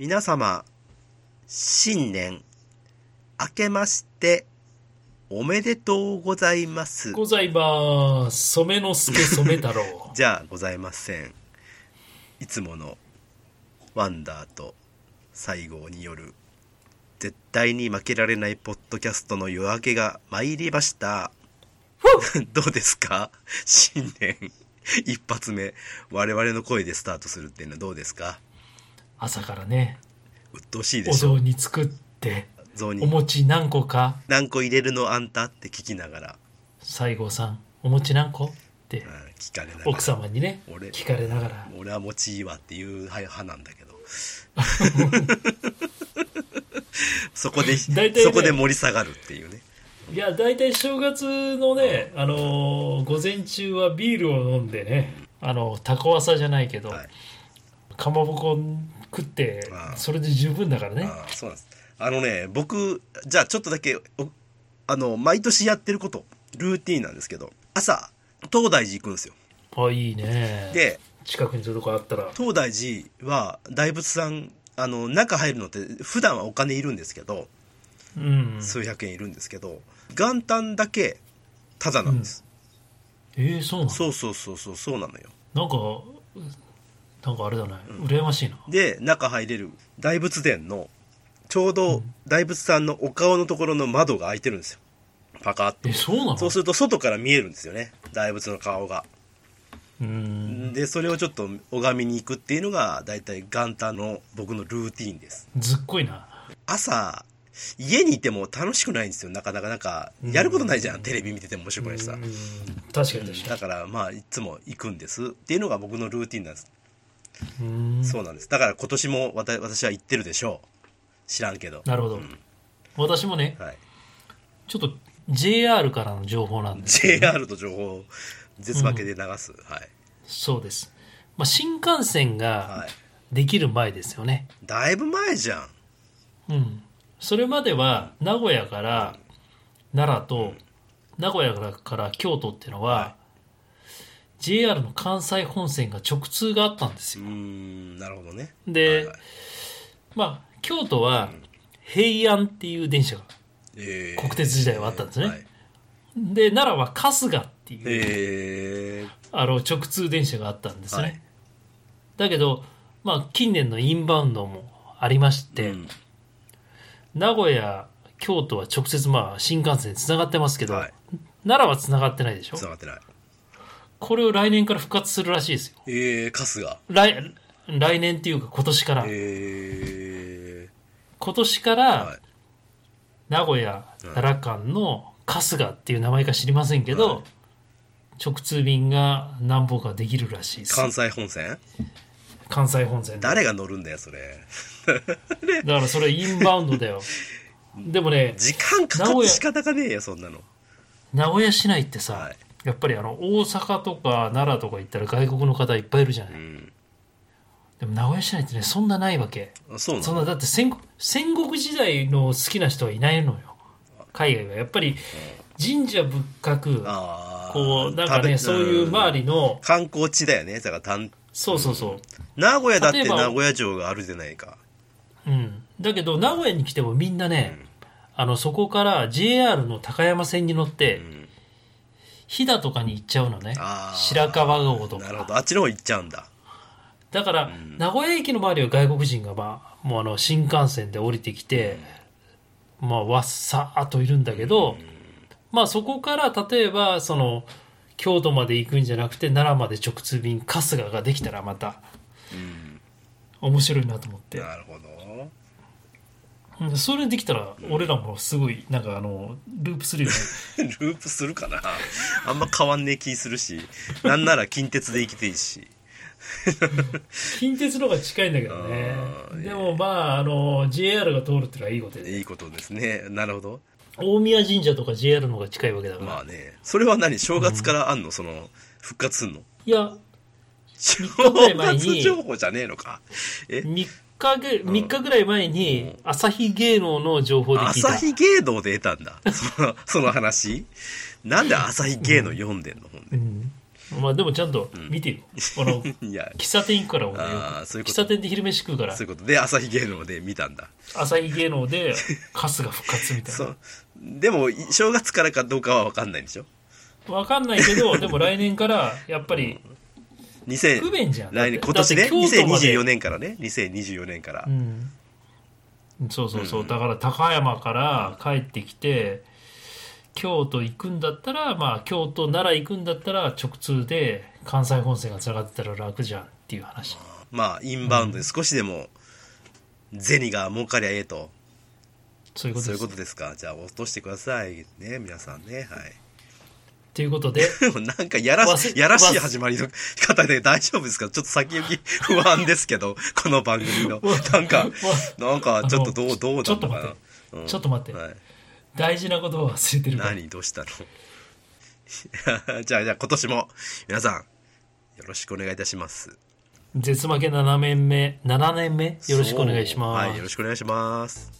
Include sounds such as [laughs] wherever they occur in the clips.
皆様、新年、明けまして、おめでとうございます。ございます。染之助染太郎。[laughs] じゃあございません。いつものワンダーと西郷による絶対に負けられないポッドキャストの夜明けが参りました。[laughs] どうですか？新年一発目我々の声でスタートするっていうのはどうですか？朝からね、鬱陶しいでおしょ。雑煮作って、お餅何個か。何個入れるのあんたって聞きながら、西郷さん、お餅何個？ってうん、聞かれながら。奥様にね、俺聞かれながら。俺は餅いいわっていう派なんだけど。[laughs] そこで、大体ねそこで盛り下がるっていうね。いや、大体正月のね、あのー午前中はビールを飲んでね、あの、タコワサじゃないけど、はい。かまぼこ食ってそれで十分だからね。そうなんですあのね僕じゃあちょっとだけおあの毎年やってることルーティンなんですけど朝東大寺行くんですよあ、いいね。で近くにそういうとこあったら。東大寺は大仏さんあの中入るのって普段はお金いるんですけどうん。数百円いるんですけど元旦だけタダなんです、えー、そうなの？そうそうそうそうそうなのよなんか、なんかあれだね。羨ましいな。で中入れる大仏殿のちょうど大仏さんのお顔のところの窓が開いてるんですよ。パカッと。え、そうなの？そうすると外から見えるんですよね。大仏の顔が。うん。でそれをちょっと拝みに行くっていうのが大体元旦の僕のルーティーンです。ずっこいな。朝家にいても楽しくないんですよ。なかなかなんかやることないじゃん。テレビ見てても面白くないしさ。うん。確かに確かだからまあいつも行くんです。っていうのが僕のルーティンなんです、に。うん。そうなんです。だから今年もわた私は行ってるでしょう。知らんけど。なるほど。私もね、はい、ちょっと JR からの情報なんです。けど JR と情報を絶負けで流す、はい。そうです。まあ、新幹線がはい。できる前ですよね。だいぶ前じゃん。うん。それまでは名古屋から奈良と、名古屋から京都っていうのは、は JR の関西本線が直通があったんですうーよ。んなるほどね。で、はいはい。まあ、京都は平安っていう電車が、えー。国鉄時代はあったんですね。はい。で、奈良は春日っていう、えー。あの直通電車があったんですね。はい。だけど、まあ、近年のインバウンドもありまして、うん。名古屋、京都は直接まあ新幹線つながってますけど、はい。奈良はつながってないでしょ？繋がってないこれを来年から復活するらしいですよ。えー、春日来来年っていうか今年から。え今年かー、らはい名古屋、奈良間の春日っていう名前か知りませんけど、はい直通便が何本かできるらしいです。関西本線？関西本線で。誰が乗るんだよそれ [laughs] だからそれインバウンドだよ。でもね、時間かかって仕方がねえよそんなの名古屋市内ってさ、はいやっぱりあの大阪とか奈良とか行ったら外国の方いっぱいいるじゃない、うん。でも名古屋市内ってねそんなないわけ。あそうなそんのなだって戦国戦国時代の好きな人はいないのよ。海外は。やっぱり神社仏閣ああこうなんかねそういう周りの観光地だよね。だからたんそうそうそ名古屋だって名古屋城があるじゃないか。う、うん、だけど名古屋に来てもみんなね、あのそこから JR の高山線に乗って、ん飛騨とかに行っちゃうのね。あー。白川郷とか。なるほど。あっちの方行っちゃうんだ。だから、名古屋駅の周りは外国人が、まあ、もうあの新幹線で降りてきて、まあ、わっさーっといるんだけど、まあ、そこから例えばその京都まで行くんじゃなくて奈良まで直通便春日ができたらまた面白いなと思って、なるほど。うんそれできたら俺らもすごいなんかあのループするよね。[laughs] ループするかな。あんま変わんねえ気するしなんなら近鉄で行きていいし。近鉄の方が近いんだけどね。でもまああの JR が通るっていうのはいいことでいいことですね。なるほど。大宮神社とか JR の方が近いわけだから、まあね。それは何？正月からあんの？その復活すんの？いや正月情報じゃねえのか。え？3日ぐ3日ぐらい前に朝日芸能の情報で聞いた。朝日芸能で得たんだ。[laughs] そのその話。なんで朝日芸能読んでんのほんで。うん。まあでもちゃんと見てよ。この、[laughs] いや。喫茶店行くから俺よあーそういう喫茶店で昼飯食うから。そういうこと。で朝日芸能で見たんだ。朝日芸能で春日復活みたいな。そう。でも正月からかどうかは分かんないんでしょ？わかんないけどでも来年からやっぱり2000不便じゃん来年今年ねだって京都まで。2024年からね。2024年から、うん。そうそうそう、だから高山から帰ってきて京都行くんだったらまあ京都奈良行くんだったら直通で関西本線がつながってたら楽じゃんっていう話。まあインバウンドで少しでも銭が儲かりゃええと、そういうことです。そういうことですか。じゃあ落としてください。ね皆さんね。はいということで。[laughs] なんかやらやらしい始まりの方で大丈夫ですか？ちょっと先行き [laughs] 不安ですけどこの番組の。なんかなんかちょっとどうどうなのかな？ちょっと待って。うん。ちょっと待って。はい。大事なことを忘れてるから。何？どうしたの？[laughs] じゃあじゃあ今年も皆さんよろしくお願いいたします。絶負け7年目7年目よろしくお願いします、はいよろしくお願いします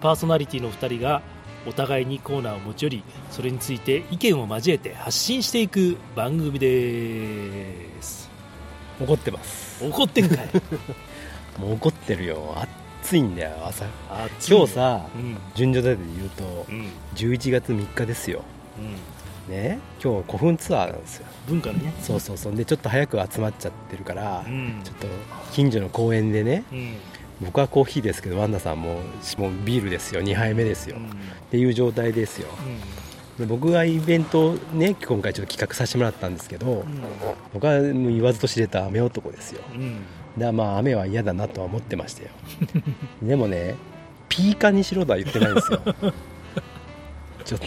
パーソナリティの2人がお互いにコーナーを持ち寄りそれについて意見を交えて発信していく番組です。怒ってます。怒ってんかい。[laughs] もう怒ってるよ。暑いんだよ朝。あ今日さうん。順序立てで言うとうん。11月3日ですよ。うん。ね？今日古墳ツアーなんですよ。文化のねそうそうそう。でちょっと早く集まっちゃってるから、うん。ちょっと近所の公園でねうん僕はコーヒーですけどワンダさんももうビールですよ。2杯目ですよ、うん。っていう状態ですよ。で僕がイベントをね今回ちょっと企画させてもらったんですけど、僕はもう言わずと知れた雨男ですよ。うん。でまあ雨は嫌だなとは思ってましたよ。[laughs] でもねピーカンにしろとは言ってないんですよ。[laughs] ちょっと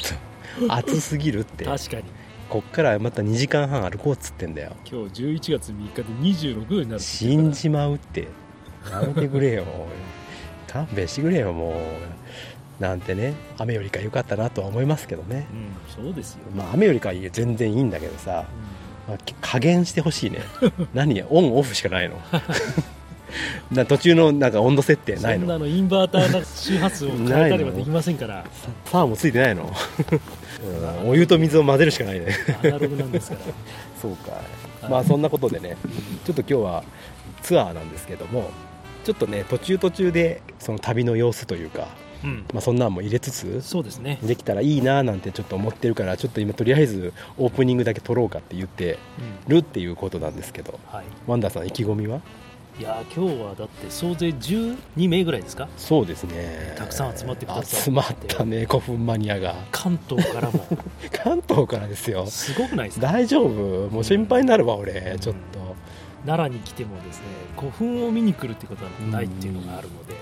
暑すぎるって。確かに。こっからまた2時間半歩こうっつってんだよ。今日11月3日で26度になる死んじまうってやめてくれよ。勘弁してくれよもう。なんてね雨よりか良かったなとは思いますけどね。うんそうですよ、まあ雨よりかは全然いいんだけどさ、まあ加減してほしいね。何？オンオフしかないの。[laughs] な途中のなんか温度設定ないの。そんなのインバーターな周波数を変えたりはできませんから。さサーもついてないの、[laughs] うんお湯と水を混ぜるしかないね。アナログなんですから。[laughs] そうかまあそんなことでねちょっと今日はツアーなんですけどもちょっとね途中途中でその旅の様子というか、うん。まあ、そんなんも入れつつそうですね、できたらいいななんてちょっと思ってるからちょっと今とりあえずオープニングだけ撮ろうかって言ってうん。るっていうことなんですけどはい、ワンダーさん意気込みは？いやー今日はだって総勢12名ぐらいですか？そうですね。たくさん集まってくださって。集まったね古墳マニアが。関東からも。[laughs] 関東からですよ。すごくないですか？大丈夫？もう心配になるわ俺うん。ちょっと奈良に来てもですね古墳を見に来るっていうことはないっていうのがあるので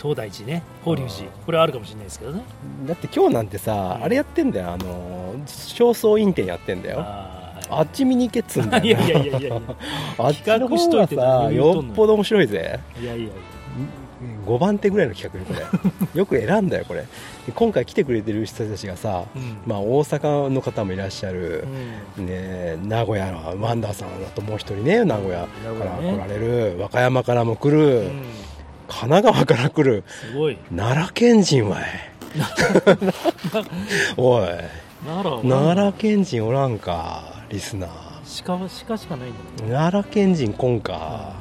東大寺ね法隆寺これはあるかもしれないですけどね。だって今日なんてさうん。あれやってんだよ。あの正倉院展やってんだよ。あっち見に行けっつうんだよ。[laughs] いやいやいやいや。[laughs] あっちの方がさよっぽど面白いぜ。いやいやいや。5番手ぐらいの企画よこれ。[laughs] よく選んだよこれ。で今回来てくれてる人たちがさ、うん。まあ、大阪の方もいらっしゃる、うん。ね、名古屋のワンダーさんだともう一人ね名古屋から来られる、和歌山からも来る、うん。神奈川から来るすごい。奈良県人はいおい。奈良県人おらんかリスナー。鹿は鹿しかないんだ奈良県人来んか。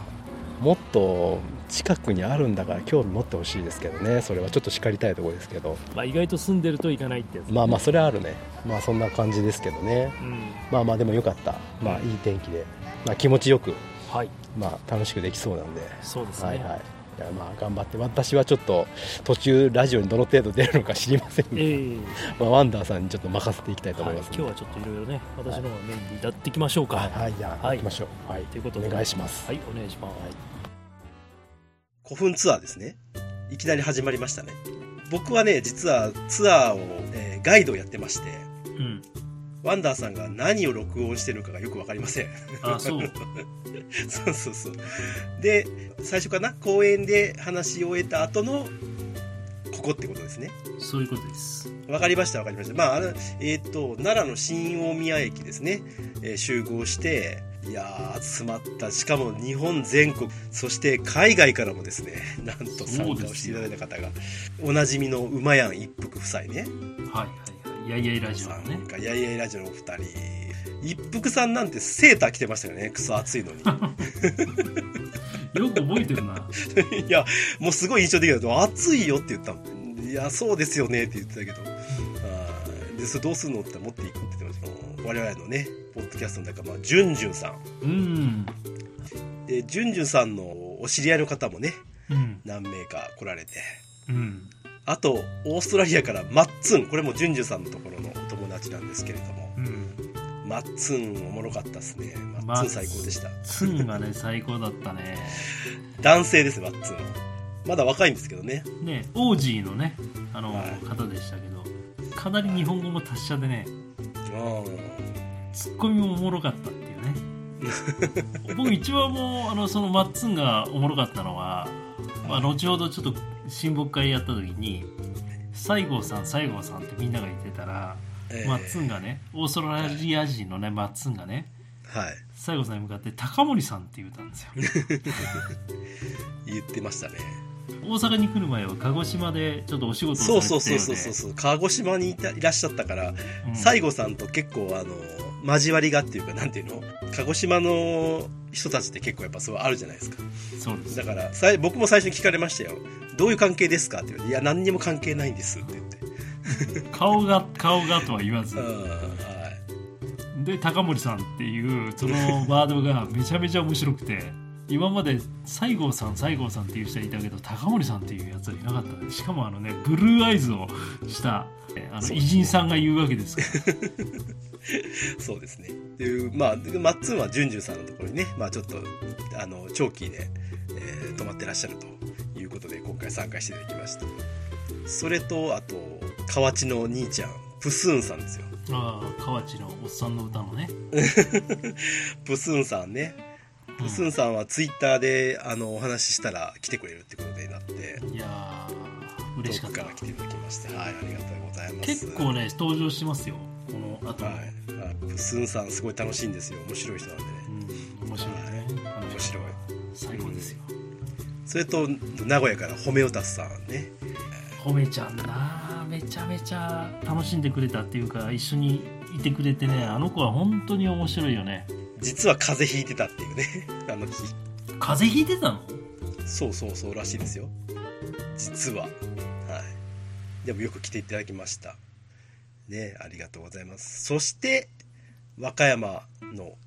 もっと近くにあるんだから興味持ってほしいですけどね。それはちょっと叱りたいところですけど。まあ、意外と住んでると行かないってやつ、まあまあそれはあるね。まあそんな感じですけどね。うん、まあまあでもよかった。まあいい天気で、まあ、気持ちよく。はい。まあ楽しくできそうなんで。そうですね、はいはい。いやまあ頑張って。私はちょっと途中ラジオにどの程度出るのか知りませんが、ええ。まあ、ワンダーさんにちょっと任せていきたいと思はいい、ます今日はちょっといろいろね私の方がメインにやっていきましょうか。はい、はい、じゃあはい。行きましょう。はい。ということで。お願いします。はいお願いします、古墳ツアーですね。いきなり始まりましたね。僕はね、実はツアーを、えーガイドをやってまして、うん。ワンダーさんが何を録音してるのかがよくわかりません。あ、そう。[laughs] そうそうそう。で、最初かな？公演で話し終えた後の、ここってことですね。そういうことです。わかりましたわかりました。まあ、あの、えっ、と、奈良の新大宮駅ですね、えー集合して、いやー、集まった。しかも日本全国、そして海外からもですね、[laughs] なんと参加をしていただいた方が、おなじみの馬やん一服夫妻ね。はいはいはい。やいやいラジオのさねやいやいラジオのお二人。一服さんなんてセーター着てましたよね、クソ暑いのに。よく覚えてるな。[laughs] いや、もうすごい印象的だと、暑いよって言ったもん。いや、そうですよねって言ってたけど。あーで、それどうすんのって持っていくって言ってました我々のね、ポッドキャストの仲間、ジュンジュンさん。うん。で、ジュンジュンさんのお知り合いの方もね、うん。何名か来られて。うん。あと、オーストラリアからマッツン。これもジュンジュンさんのところのお友達なんですけれども。うん。マッツンおもろかったですね。マッツン最高でした。ツンがね、最高だったね。男性です、マッツン。まだ若いんですけどね。ね、オージーのね、あの、はい方でしたけど、かなり日本語も達者でね、うん。ツッコミもおもろかったっていうね。僕一番もう、あの、そのマッツンがおもろかったのは、まあ、後ほどちょっと親睦会やった時に、西郷さん、西郷さんってみんなが言ってたら、えーマッツンがね、オーストラリア人のね、マッツンがね、はい。西郷さんに向かって高森さんって言ったんですよ。[laughs] 言ってましたね。大阪に来る前は鹿児島でちょっとお仕事をされてたよそうそうそうそうそうそう鹿児島にいたいらっしゃったから、うん西郷さんと結構あの交わりがっていうかなんていうの？鹿児島の人たちって結構やっぱそうあるじゃないですか。そうです。だからさい僕も最初に聞かれましたよ。どういう関係ですかって言われていや何にも関係ないんですって言って。[laughs] 顔が顔がとは言わず。うんはい。で高森さんっていうそのワードがめちゃめちゃ面白くて今まで西郷さん西郷さんっていう人いたけど高森さんっていうやつはいなかったね。しかもあのねブルーアイズをしたえあの偉人さんが言うわけですから。[laughs] そうですね。っていうまあでマッツンはジュンジュンさんのところにねまあちょっとあの長期で、えー泊まってらっしゃるということで今回参加していただきました。それとあと河内の兄ちゃんプスーンさんですよ。ああ河内のおっさんの歌のね。[laughs] プスーンさんねプスーンさんはツイッターであのお話ししたら来てくれるってことでなって。いやー嬉しかった。から来ていただきまして。はいありがとうございます。結構ね登場しますよ。この後も、はいスーンさんすごい楽しいんですよ。面白い人なんで。ねうん、面白いね。面白い。最高ですよ、それと名古屋からホメオタスさんね。褒めちゃんなめちゃめちゃ楽しんでくれたっていうか一緒にいてくれてねあの子は本当に面白いよね実は風邪ひいてたっていうね。[laughs] あの日。風邪ひいてたの？そうそうそうらしいですよ。実は。はい。でもよく来ていただきました。ねありがとうございます。そして和歌山の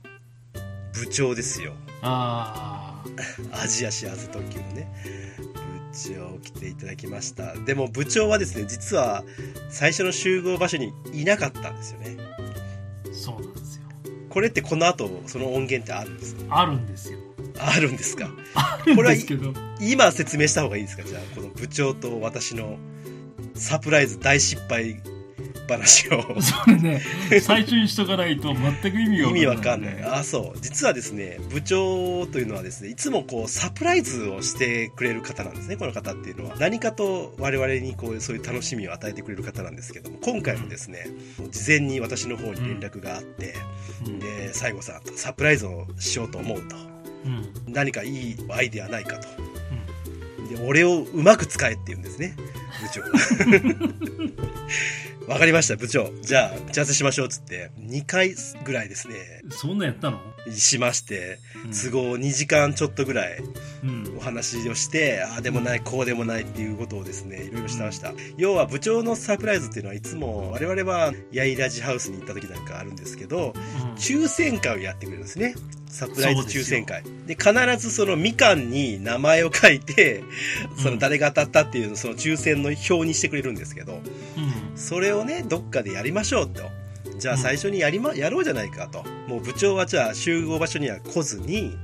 部長ですよ。あ [laughs] アジア幸せ特急のね部長来ていただきました。でも部長はですね実は最初の集合場所にいなかったんですよね。あそうなんですよこれってこの後その音源ってあるんですか？あるんですよ。あるんですか？[laughs] あるんですけど。今説明した方がいいですか？じゃあこの部長と私のサプライズ大失敗話を。それね。最初にしとかないと全く意味が意味わかんない。ねあそう。実はですね部長というのはですねいつもこうサプライズをしてくれる方なんですねこの方っていうのは。何かと我々にこうそういう楽しみを与えてくれる方なんですけども今回もですね事前に私の方に連絡があって、うん。で西郷さんとサプライズをしようと思うと。うん。何かいいアイデアないかとで俺をうまく使えって言うんですね。部長。[laughs] わかりました部長。じゃあ打ち合わせしましょうっつって。2回ぐらいですね。うんそんなんやったの？しまして。うん。都合2時間ちょっとぐらいうん。お話をしてああでもないこうでもないっていうことをですねいろいろしてました。要は部長のサプライズっていうのはいつも我々はヤイラジハウスに行った時なんかあるんですけどうん。抽選会をやってくれるんですね。サプライズ抽選会。そで必ずそのみかんに名前を書いてそのうん誰が当たったっていうその抽選の表にしてくれるんですけどうん。それをねどっかでやりましょうと。じゃあうん。最初にやりまやろうじゃないかと。もう部長はじゃあ集合場所には来ずに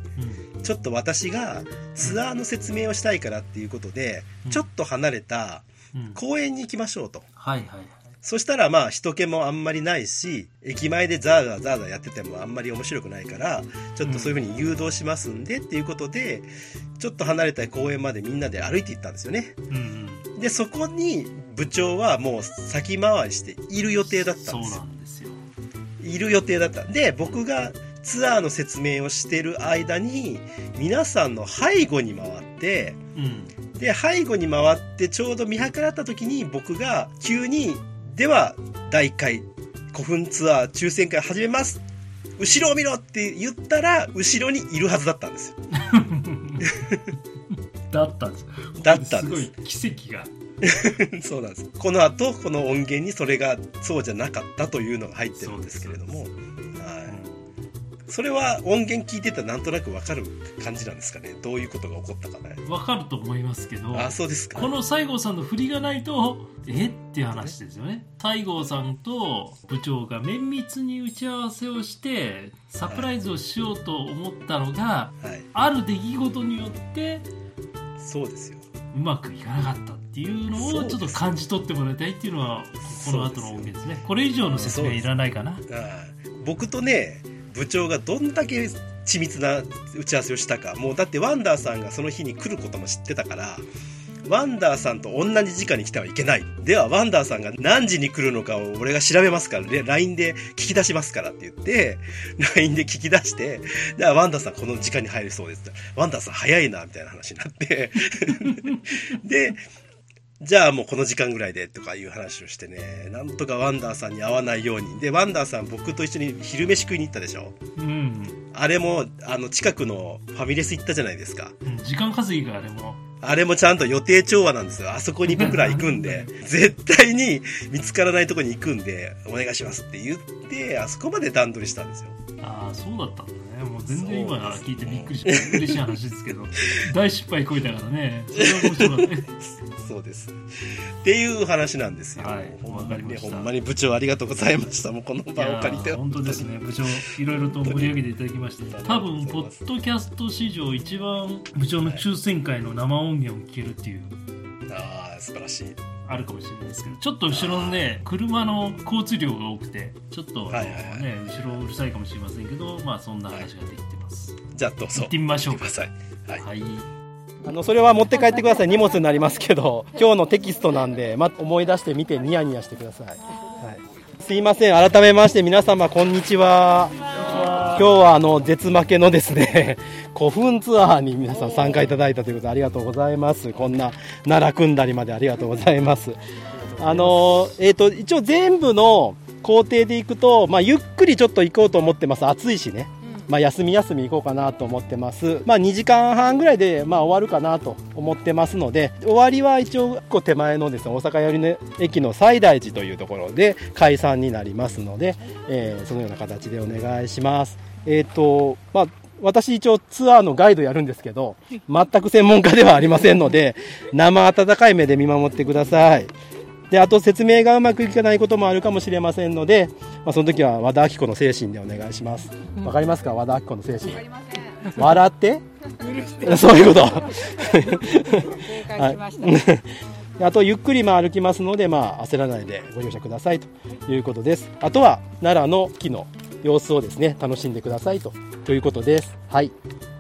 うん。ちょっと私がツアーの説明をしたいからっていうことで、うん。ちょっと離れたうん。公園に行きましょうと。はいはいはいそしたらまあ人気もあんまりないし、駅前でザーザーザーザーやっててもあんまり面白くないから、ちょっとそういう風に誘導しますんでっていうことで、ちょっと離れた公園までみんなで歩いて行ったんですよね。うんうんで、そこに部長はもう先回りしている予定だったんですよいる予定だった。で、僕がツアーの説明をしてる間に、皆さんの背後に回って、うんで、背後に回ってちょうど見計らった時に僕が急に、では、第1回古墳ツアー抽選会始めます。後ろを見ろって言ったら、後ろにいるはずだったんですよ。[laughs] だったんですだったんですすごい奇跡が [laughs] そうなんです。この後、この音源にそれがそうじゃなかったというのが入ってるんですけれども、はい。それは音源聞いてたらなんとなくわかる感じなんですかね？どういうことが起こったかね？わかると思いますけどあ、そうですか。この西郷さんの振りがないとえ？っていう話ですよね西郷さんと部長が綿密に打ち合わせをしてサプライズをしようと思ったのがはい。ある出来事によってそうですよ。うまくいかなかったっていうのをちょっと感じ取ってもらいたいっていうのはこの後の音源ですねこれ以上の説明いらないかなはい僕とね部長がどんだけ緻密な打ち合わせをしたか。もうだってワンダーさんがその日に来ることも知ってたからワンダーさんと同じ時間に来てはいけない。ではワンダーさんが何時に来るのかを俺が調べますから。で LINE で聞き出しますからって言って LINE で聞き出してではワンダーさんこの時間に入れそうですワンダーさん早いなみたいな話になって。でじゃあもうこの時間ぐらいでとかいう話をしてね、なんとかワンダーさんに会わないように。で、ワンダーさん僕と一緒に昼飯食いに行ったでしょ？うん、あれも、あの、近くのファミレス行ったじゃないですか。うん、時間稼ぎがあれもあれもちゃんと予定調和なんですよ。あそこに僕ら行くんで、[laughs] 絶対に見つからないとこに行くんで、お願いしますって言って、あそこまで段取りしたんですよ。ああそうだったんだねもう全然今聞いてびっくりした嬉しい話ですけど大失敗こいたからねそれは面白かったね [laughs] そうです。っていう話なんですよ。はいほんまにほんまに部長ありがとうございました。もうこのい場をや借りて。ー本当ですね部長いろいろと盛り上げていただきまして多分ポッドキャスト史上一番部長の抽選会の生音源を聞けるっていうああ、素晴らしい。あるかもしれないですけどちょっと後ろのね車の交通量が多くてちょっとはいはいはい。ね後ろうるさいかもしれませんけどまあそんな話ができてます。じゃあどうぞ。行ってみましょうか。行ってください。はい。はい。あのそれは持って帰ってください。荷物になりますけど [laughs] 今日のテキストなんで、ま、思い出してみてニヤニヤしてください、はい、すいません。改めまして皆様こんにちは今日はあの絶負けのですね [laughs] 古墳ツアーに皆さん参加いただいたということでありがとうございます。こんな奈良組んだりまでありがとうございます。あのえー、と一応全部の工程で行くと、まあ、ゆっくりちょっと行こうと思ってます。暑いしね。まあ、休み休み行こうかなと思ってます、まあ、2時間半ぐらいでまあ終わるかなと思ってますので終わりは一応こう手前のですね大阪寄りの駅の西大寺というところで解散になりますので、えーそのような形でお願いします。えーとまあ私一応ツアーのガイドやるんですけど全く専門家ではありませんので生温かい目で見守ってください。であと説明がうまくいかないこともあるかもしれませんので、まあ、その時は和田アキ子の精神でお願いします。わかりますか？和田アキ子の精神。笑って？そういうこと。はい、あとゆっくりまあ歩きますので、まあ、焦らないでご容赦くださいということです。あとは奈良の木の様子をですね楽しんでくださいとということです。はい。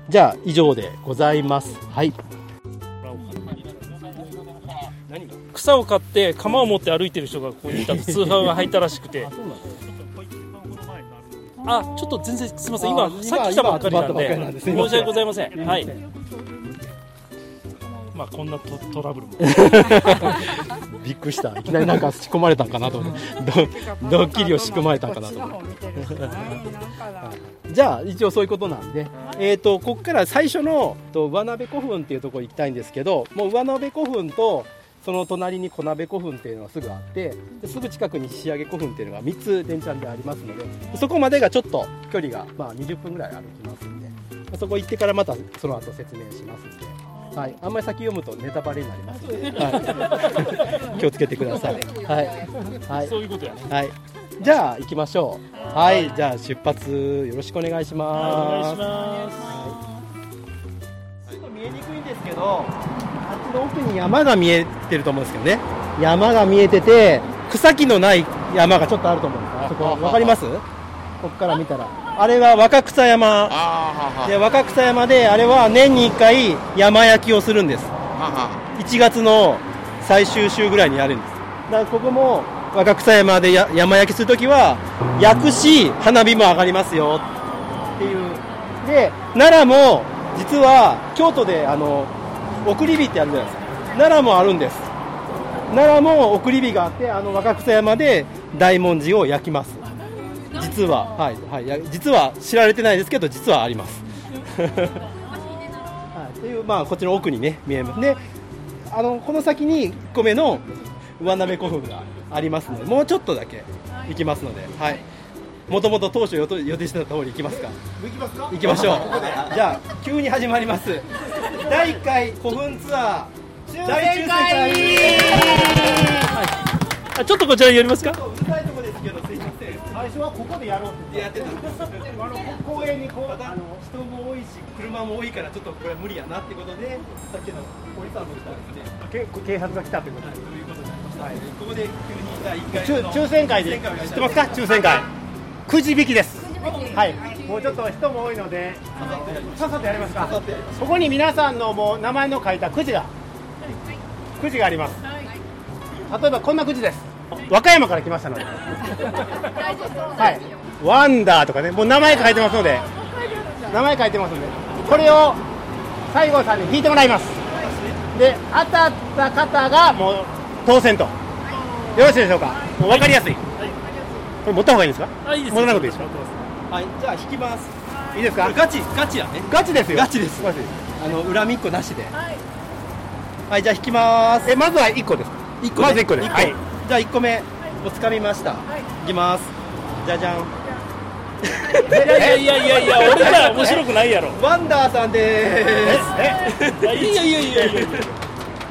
じゃあ以上でございます。はい。草を買って鎌を持って歩いてる人がここにいたと [laughs] 通報が入ったらしくて。あちょっと全然すみません。あ今さっき来たばっかりなんで。申し訳ございません。はいまあこんなトトラブルも。[laughs] びっくりした。いきなりなんか仕込まれたんかなと思って。[laughs] ドドッキリを仕組まれたんかなと思って。[laughs] じゃあ一応そういうことなんで、えー、とここから最初のと上鍋古墳っていうところ行きたいんですけどもう上鍋古墳とその隣に小鍋古墳っていうのがすぐあってですぐ近くに仕上げ古墳っていうのが3つ電ちゃんでありますのでそこまでがちょっと距離が、まあ、20分ぐらい歩きますんでそこ行ってからまたその後説明しますんで。はい、あんまり先読むとネタバレになりますので、はい、[laughs] 気をつけてください。はい、はい、そういうことやね。はい、じゃあ行きましょう。はい、じゃあ出発よろしくお願いしお願います。しますどあっちの奥に山が見えてると思うんですけどね。山が見えてて草木のない山がちょっとあると思うんですあそこわかります？ここから見たらあれは若草山。で若草山であれは年に1回山焼きをするんです。1月の最終週ぐらいにやるんです。だからここも若草山でや山焼きするときは焼くし花火も上がりますよ。っていう。で奈良も実は京都であの送り火ってあるじゃないですか。奈良もあるんです。奈良も送り火があってあの若草山で大文字を焼きます実ははいはいや実は知られてないですけど実はあります。はい、っていうまあこっちの奥にね見えます。であのこの先に1個目の上鍋古墳がありますのでもうちょっとだけ行きますのではい。もともと当初予定予定してた通り行きますか？行きますか？行きましょう。じゃあ急に始まります。第1回古墳ツアー大抽選会。あちょっとこちらに寄りますか？初はここでやろうってやってたんですあの公園にこうあの人も多いし車も多いからちょっとこれ無理やなってことでさっきの堀さんも来たんですね。け警察が来たということで。ということになりました、ここで急に第1回抽の抽選会で知ってますか？抽選会。くじ引きです。はい。もうちょっと人も多いのでさっさとやりますか？ここに皆さんのもう名前の書いたくじが。くじがあります。例えばこんなくじです和歌山から来ましたので。はい。ワンダーとかねもう名前書いてますので。名前書いてますので。これを西郷さんに引いてもらいます。で当たった方がもう当選と。よろしいでしょうか。もう分かりやすい、これ持った方がいいですか？あい。いです持たなくていいですかはい。じゃあ引きます。いいですか？ガチガチやね。ガチですよ。ガチです。ガチあの恨みっこなしで。はい、じゃあ引きます。えまずは1個です一個、まず一個です。一はいじゃあ1個目おつかみました、い、きます。じゃじゃん。いやいやいやいやいや俺ら面白くないやろ。ワンダーさんでえ？いやいやいやいやいや。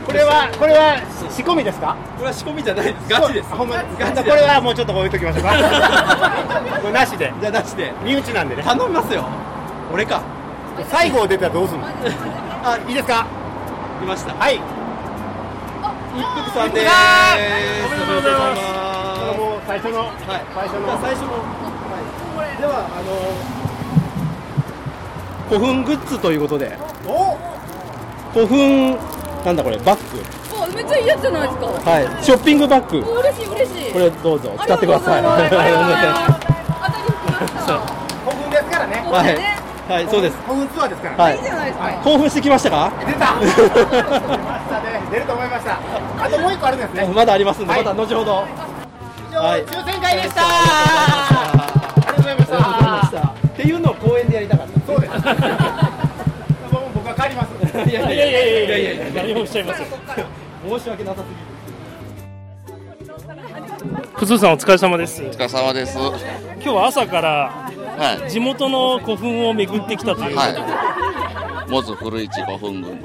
これはこれは仕込みですか？すこれは仕込みじゃないです。ガチです。あほんま？ガチです。これはもうちょっと置いときましょうか。[laughs] これなしで。じゃあなしで。身内なんでね。頼みますよ。俺か。最後出たらどうするの？あいいですか？いました。はい一服さんでーす。おめでとうございます。これもう最初の、はい。最初の最初の、はい、ではあの古墳グッズということで。お！古墳なんだこれバッグ。あめっちゃいいやつじゃないですか。はい。ショッピングバッグ。お嬉しい嬉しい。これどうぞ使ってください。ありがとうございます。は [laughs] 当たりました。古墳ですからね。そうですね。い、はい、そうです。古墳ツアーですから、はい。いいじゃないですか。興奮してきましたか？出た。[laughs] 出ると思いました。あともう一個あるんですね。まだありますんで、はい。また後ほど。以上、はい。抽選会でした。ありがとうございました。ありがとうございました。っていうのを公園でやりたかったそうです。[laughs] 僕は帰ります。いやいやいやいやいやいや何もおっしゃいません申し訳なさすくずさんお疲れ様です。お疲れ様です。は今日は朝からい。地元の古墳を巡ってきたというはい。モズ古市古墳群。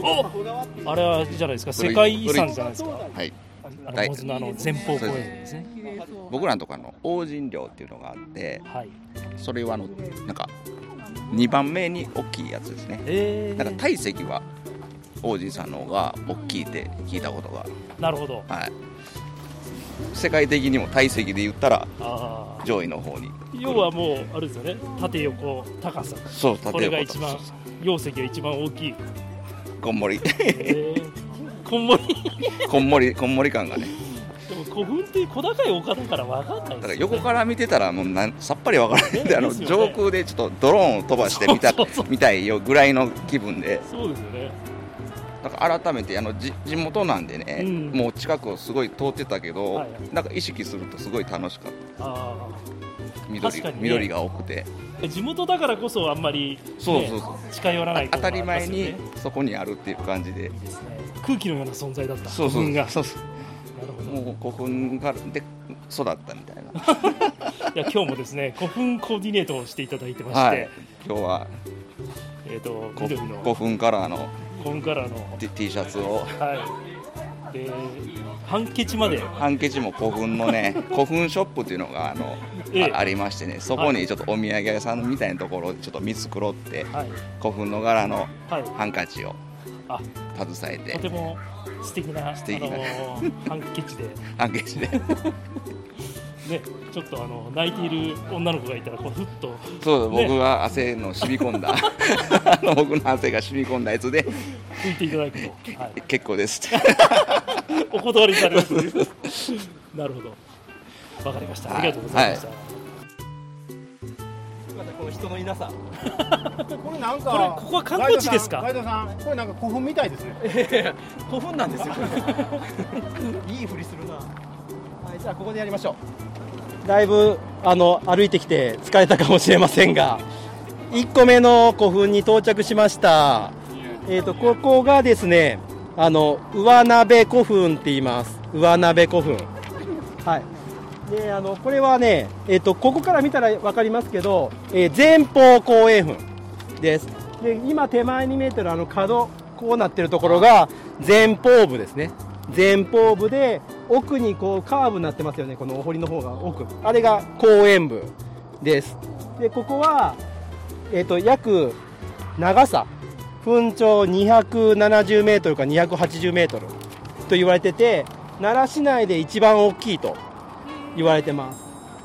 あれはじゃないですか世界遺産じゃないですかはい。あのモズのあの前方公園ですね僕らのところの王神寮っていうのがあって、はいそれはあのなんか2番目に大きいやつですね。えなんか体積は王子さんの方が大きいって聞いたことが、なるほどはい。世界的にも体積で言ったら上位の方に。要はもうあれですよね縦横高さ。そう、縦これが一番容積が一番大きい、こんもり、えー、こんもり？[laughs] こんもり、こんもり感がね。でも古墳って小高い丘だから分かんないね、だから横から見てたらもうなんさっぱりわからないんで、あの上空でちょっとドローンを飛ばしてみたみたいよぐらいの気分で。そうですよねだから改めてあのじ地元なんでね、うん。もう近くをすごい通ってたけど、はいなんか意識するとすごい楽しかっあた緑,、確かにね。緑が多くて。あ地元だからこそあんまり、ね、そうそうそう。近寄らないあ当たり前にそこにあるっていう感じで。ね空気のような存在だった。そうそう。そうそう。もう古墳がで育ったみたいな。[laughs] いや今日もですね古墳コーディネートをしていただいてまして、はい。今日はえっ、と古緑の。古墳カラーの古墳カラーの。T, T シャツを。はい。でハンケチまで。ハンケチも古墳のね [laughs] 古墳ショップっていうのがあの、ええ。あありましてねそこにちょっとお土産屋さんみたいなところをちょっと見繕ってはい。古墳の柄のはい。ハンカチをあ。携えて。とても素敵な素敵な。あのーハンカチで。ハンケチでねちょっとあの泣いている女の子がいたらこうふっとそうね。僕が汗の染み込んだ。[laughs] あの僕の汗が染み込んだやつで。拭いていただくと、はい、結構です。[laughs] お断りされます。[laughs] なるほど。わかりました。ありがとうございました、この人のいなさ。これなんかこれここは観光地ですか？ガイドさんこれなんか古墳みたいですね。古墳なんですよ。いいふりするな。はいじゃあここでやりましょう。だいぶあの歩いてきて疲れたかもしれませんが1個目の古墳に到着しました。えー、とここがですねあの上鍋古墳って言います。上鍋古墳。はい。であのこれはね、えー、とここから見たら分かりますけど、えー前方後円墳です。で今手前に見えてるあの角こうなってるところが前方部ですね。前方部で奥にこうカーブになってますよねこのお堀の方が奥。あれが後円部です。でここは、えー、と約長さ。墳長270メートルか280メートルと言われてて奈良市内で一番大きいと言われてます。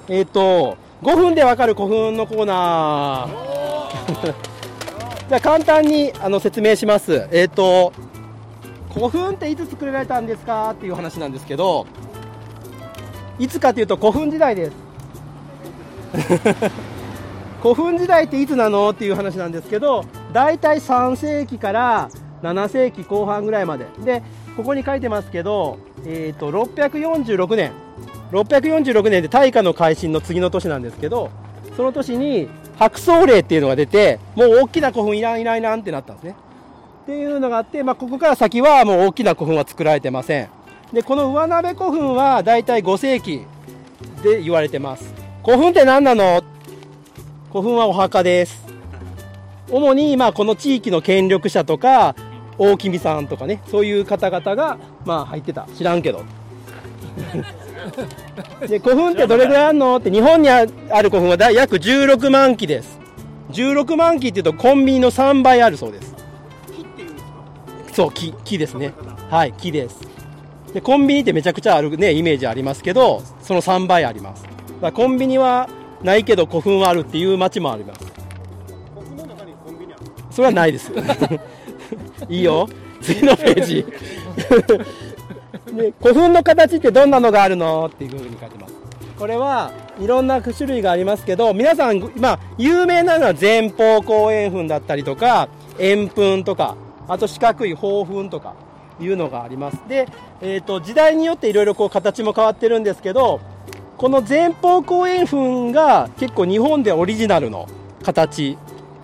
えっ、と5分でわかる古墳のコーナー。[laughs] じゃあ簡単にあの説明します。えっ、と古墳っていつ作られたんですかっていう話なんですけどいつかというと古墳時代です。[laughs] 古墳時代っていつなのっていう話なんですけど大体3世紀から7世紀後半ぐらいまで。でここに書いてますけど、えー、と646年。646年で大化の改新の次の年なんですけどその年に白草令っていうのが出てもう大きな古墳いらんいらんいらんってなったんですね。っていうのがあって、まあ、ここから先はもう大きな古墳は作られてません。でこの上鍋古墳は大体5世紀で言われてます。古墳って何なの？古墳はお墓です。主にまあこの地域の権力者とか大君さんとかねそういう方々がまあ入ってた。知らんけど。[laughs] で古墳ってどれぐらいあるの？って日本にある古墳はだ約16万基です。16万基っていうとコンビニの3倍あるそうです。そう木木ですね。はい木です。でコンビニってめちゃくちゃあるねイメージありますけどその3倍あります。だコンビニはないけど古墳はあるっていう町もあります。それはないです。[laughs] いいよ。次のページ。[laughs] で古墳の形ってどんなのがあるのっていうふうに書いてます。これはいろんな種類がありますけど皆さん、まあ、有名なのは前方後円墳だったりとか円墳とか。あと四角い方墳とかいうのがあります。で、えー、と時代によっていろいろこう形も変わってるんですけどこの前方後円墳が結構日本でオリジナルの形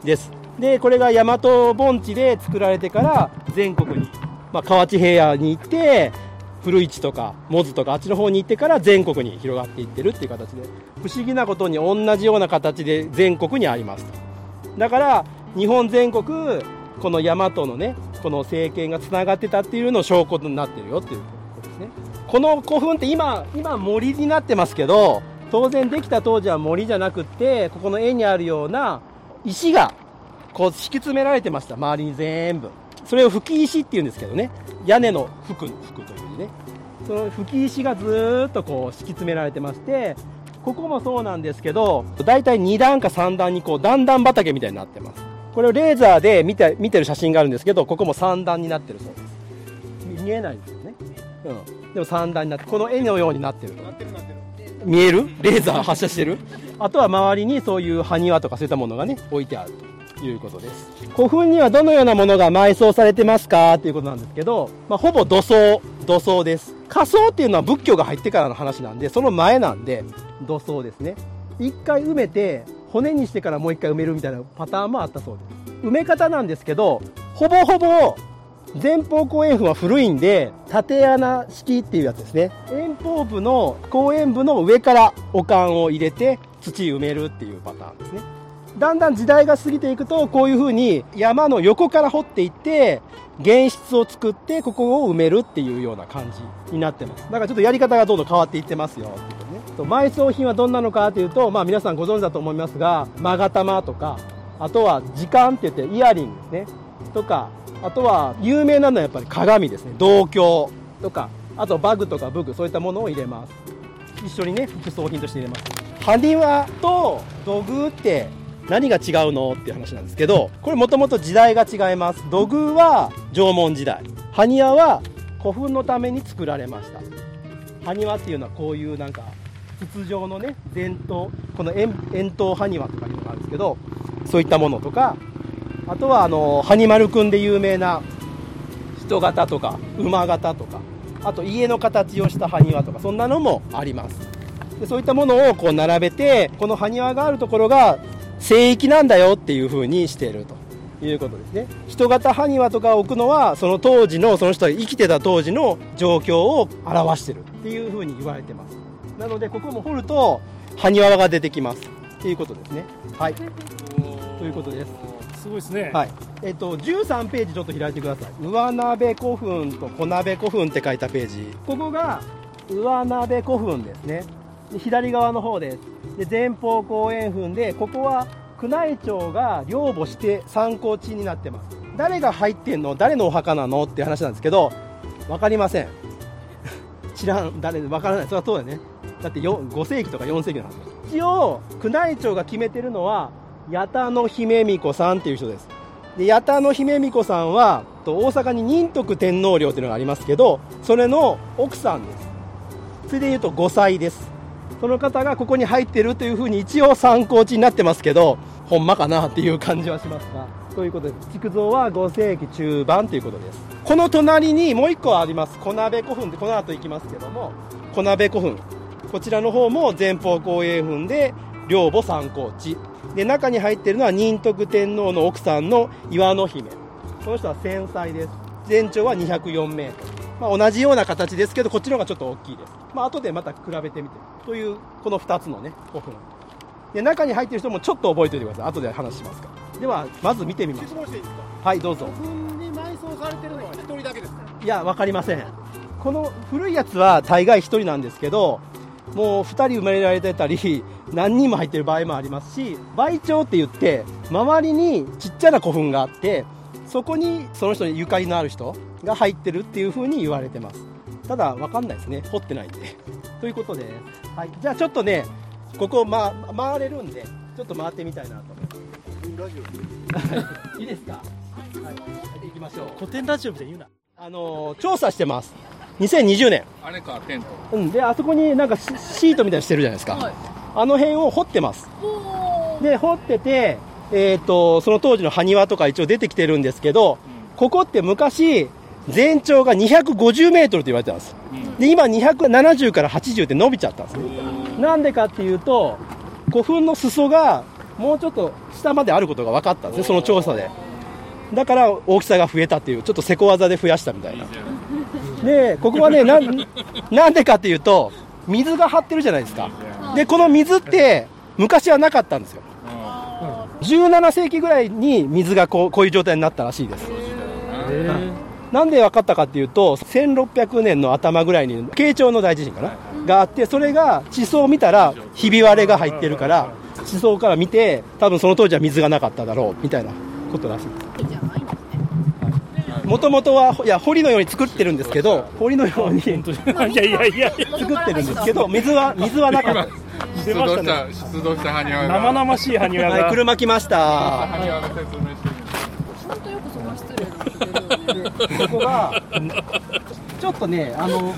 です。でこれが大和盆地で作られてから全国に、まあ、河内平野に行って古市とかモズとかあっちの方に行ってから全国に広がっていってるっていう形で不思議なことに同じような形で全国にありますだから日本全国この大和のねこの政権がつながってたっていうのを証拠になってるよっていうことですね。この古墳って今今森になってますけど当然できた当時は森じゃなくってここの絵にあるような石がこう敷き詰められてました。周りに全部。それを吹き石っていうんですけどね。屋根の吹く吹くというね。その吹き石がずっとこう敷き詰められてましてここもそうなんですけど大体2段か3段にこう段々畑みたいになってます。これをレーザーで見て見てる写真があるんですけどここも3段になってるそうです。見えないですよね、うん、でも3段になってこの絵のようになってると。見える？レーザー発射してる？あとは周りにそういう埴輪とかそういったものがね置いてあるということです。古墳にはどのようなものが埋葬されてますかということなんですけど、まあ、ほぼ土葬土葬です。火葬っていうのは仏教が入ってからの話なんでその前なんで土葬ですね。一回埋めて骨にしてからもう一回埋めるみたいなパターンもあったそうです。埋め方なんですけどほぼほぼ前方後円墳は古いんで縦穴式っていうやつですね。遠方部の後円部の上からお棺を入れて土埋めるっていうパターンですね。だんだん時代が過ぎていくとこういうふうに山の横から掘っていって原質を作ってここを埋めるっていうような感じになってます。だからちょっとやり方がどんどん変わっていってますよ。と埋葬品はどんなのかというと、まあ、皆さんご存知だと思いますが勾玉とかあとは時間って言ってイヤリングですねとかあとは有名なのはやっぱり鏡ですね。銅鏡とかあとバグとかブグそういったものを入れます。一緒にね副葬品として入れます。埴輪と土偶って何が違うのっていう話なんですけどこれもともと時代が違います。土偶は縄文時代。埴輪は古墳のために作られました。埴輪っていうのはこういうなんか筒状のね前頭この円円筒埴輪とかいうのがあるんですけどそういったものとかあとはあのハニマルくんで有名な人型とか馬型とかあと家の形をした埴輪とかそんなのもあります。でそういったものをこう並べてこの埴輪があるところが聖域なんだよっていう風にしていると。いうことですね。人型埴輪とかを置くのはその当時のその人が生きてた当時の状況を表してるっていう風に言われてます。なのでここも掘ると埴輪が出てきますっていうことですねはいということですすごいですね。はい。えっと、13ページちょっと開いてください。上鍋古墳と小鍋古墳って書いたページ。ここが上鍋古墳ですね。で左側の方です。で、前方後円墳で、ここは宮内庁が領母して参考地になってます。誰が入ってんの？誰のお墓なの？って話なんですけど、わかりません。[laughs] 知らん、誰、わからない。それはそうだよね。だって5世紀とか4世紀の話一応、宮内庁が決めてるのは、八田の姫巫女さんっていう人です。で、八田の姫巫女さんは、大阪に仁徳天皇陵っていうのがありますけど、それの奥さんです。それで言うと5歳です。その方がここに入ってるというふうに一応参考値になってますけど、ほんまかなっていう感じはしますが、ということです。築造は5世紀中盤ということです。この隣にもう一個あります。小鍋古墳でこの後行きますけども、小鍋古墳。こちらの方も前方後円墳で、両母参考値。で、中に入っているのは仁徳天皇の奥さんの岩の姫。この人は繊細です。全長は204メートル。まあ、同じような形ですけど、こっちの方がちょっと大きいです。まあ、後でまた比べてみて。という、この2つのね、古墳。で、中に入っている人もちょっと覚えておいてください。後で話しますから。では、まず見てみましょう。はい、どうぞ。古墳に埋葬されてるのは一人だけですか？いや、わかりません。この古いやつは大概1人なんですけど、もう2人生まれられてたり、[laughs] 何人も入ってる場合もありますし、倍長って言って、周りにちっちゃな古墳があって、そこにその人にゆかりのある人が入ってるっていう風に言われてます。ただ、わかんないですね。掘ってないんで。[laughs] ということで、はい。じゃあちょっとね、ここ、ま、回れるんで、ちょっと回ってみたいなと思います。[laughs] いいですか？はい。行きましょう。古典ラジオみたいに言うな。あのー調査してます。2020年。あれか、テント。うん。で、あそこになんかシシートみたいなのしてるじゃないですか。はいあの辺を掘ってます。で、掘ってて、えっ、と、その当時の埴輪とか一応出てきてるんですけど、ここって昔、全長が250メートルと言われてたんです。で、今270から80って伸びちゃったんですね。なんでかっていうと、古墳の裾がもうちょっと下まであることが分かったんですね、その調査で。だから大きさが増えたっていう、ちょっとせこ技で増やしたみたいな。で、ここはね、[laughs] なん、でかっていうと、水が張ってるじゃないですか。で、この水って、昔はなかったんですよ。17世紀ぐらいに水がこうこういう状態になったらしいです。なんで分かったかっていうと、1600年の頭ぐらいに、慶長の大地震かな、があって、それが地層を見たら、ひび割れが入ってるから、地層から見て、多分その当時は水がなかっただろうみたいなことらしいもともとは、いや、堀のように作ってるんですけど、[laughs] 堀のように作いやいやいやいや。[laughs] ってるんですけど、水は、水はなかったです。出動した、出動した埴輪が。生々しい埴輪はい、が。車来ました。埴輪の説明して本当よくそんな失礼なこと言うよねここが、ちょっとね、あの、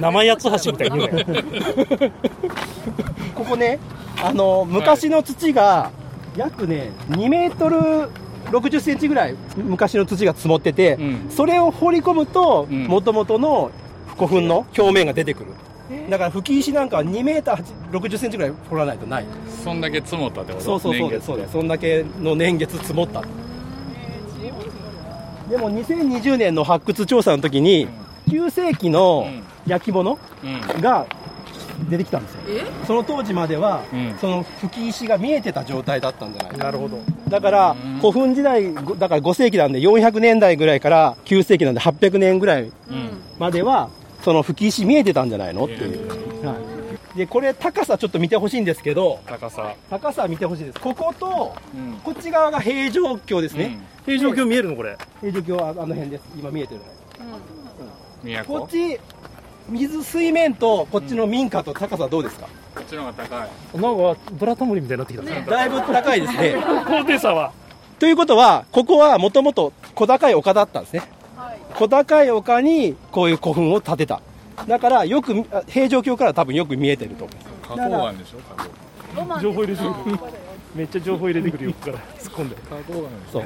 生八つ橋みたいに。[laughs] ここね、あの、昔の土が、約ね、2メートル60センチぐらい昔の土が積もってて、うんそれを掘り込むと、うんもともとの古墳の表面が出てくる。だから吹き石なんかは2メーター60センチぐらい掘らないとない。そんだけ積もったってこと？そうそうそうです、そうです。そんだけの年月積もった。でも2020年の発掘調査の時に、9世紀の焼き物うん。が出てきたんですよ。え？その当時までは、うん。その吹き石が見えてた状態だったんじゃないかな。るほど。だから、うん。古墳時代、ごだから5世紀なんで400年代ぐらいから9世紀なんで800年ぐらいうん。までは、その吹き石見えてたんじゃないの？っていう。はい。でこれ高さちょっと見てほしいんですけど高さ。高さ見てほしいです。こことうん。こっち側が平城京ですね、平城京。見えるのこれ？平城京はあの辺です。今見えてる。都こっち水水面とこっちの民家と高さどうですか、こっちの方が高い。なんかブラタモリみたいになってきたね。だいぶ高いですね。高低差は。ということはここはもともと小高い丘だったんですね。小高い丘にこういう古墳を建てた。だからよくあ平城京から多分よく見えてると思います花崗岩でしょ？花崗情報入れてくるめっちゃ情報入れてくるよから。突っ込んで。花崗岩でしそう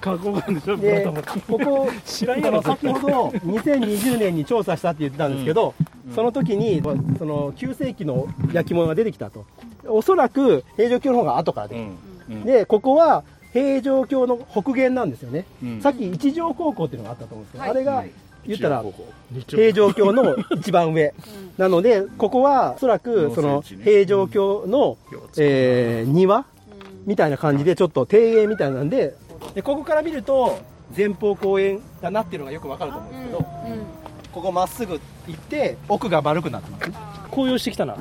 加工がでしょ？ブラでタモリここ知らんやろ。先ほど2020年に調査したって言ってたんですけど、その時にその9世紀の焼き物が出てきたと。おそらく平城京の方が後からできた、でここは平城京の北限なんですよね、うん。さっき一条高校っていうのがあったと思うんですけど、はい。あれが言ったら一平城京の一番上。[laughs] なのでここはおそらくその平城京の、えー庭みたいな感じでちょっと庭園みたいなんででここから見ると前方後円だなっていうのがよくわかると思うんですけど、ここまっすぐ行って奥が丸くなってます紅葉してきたな。う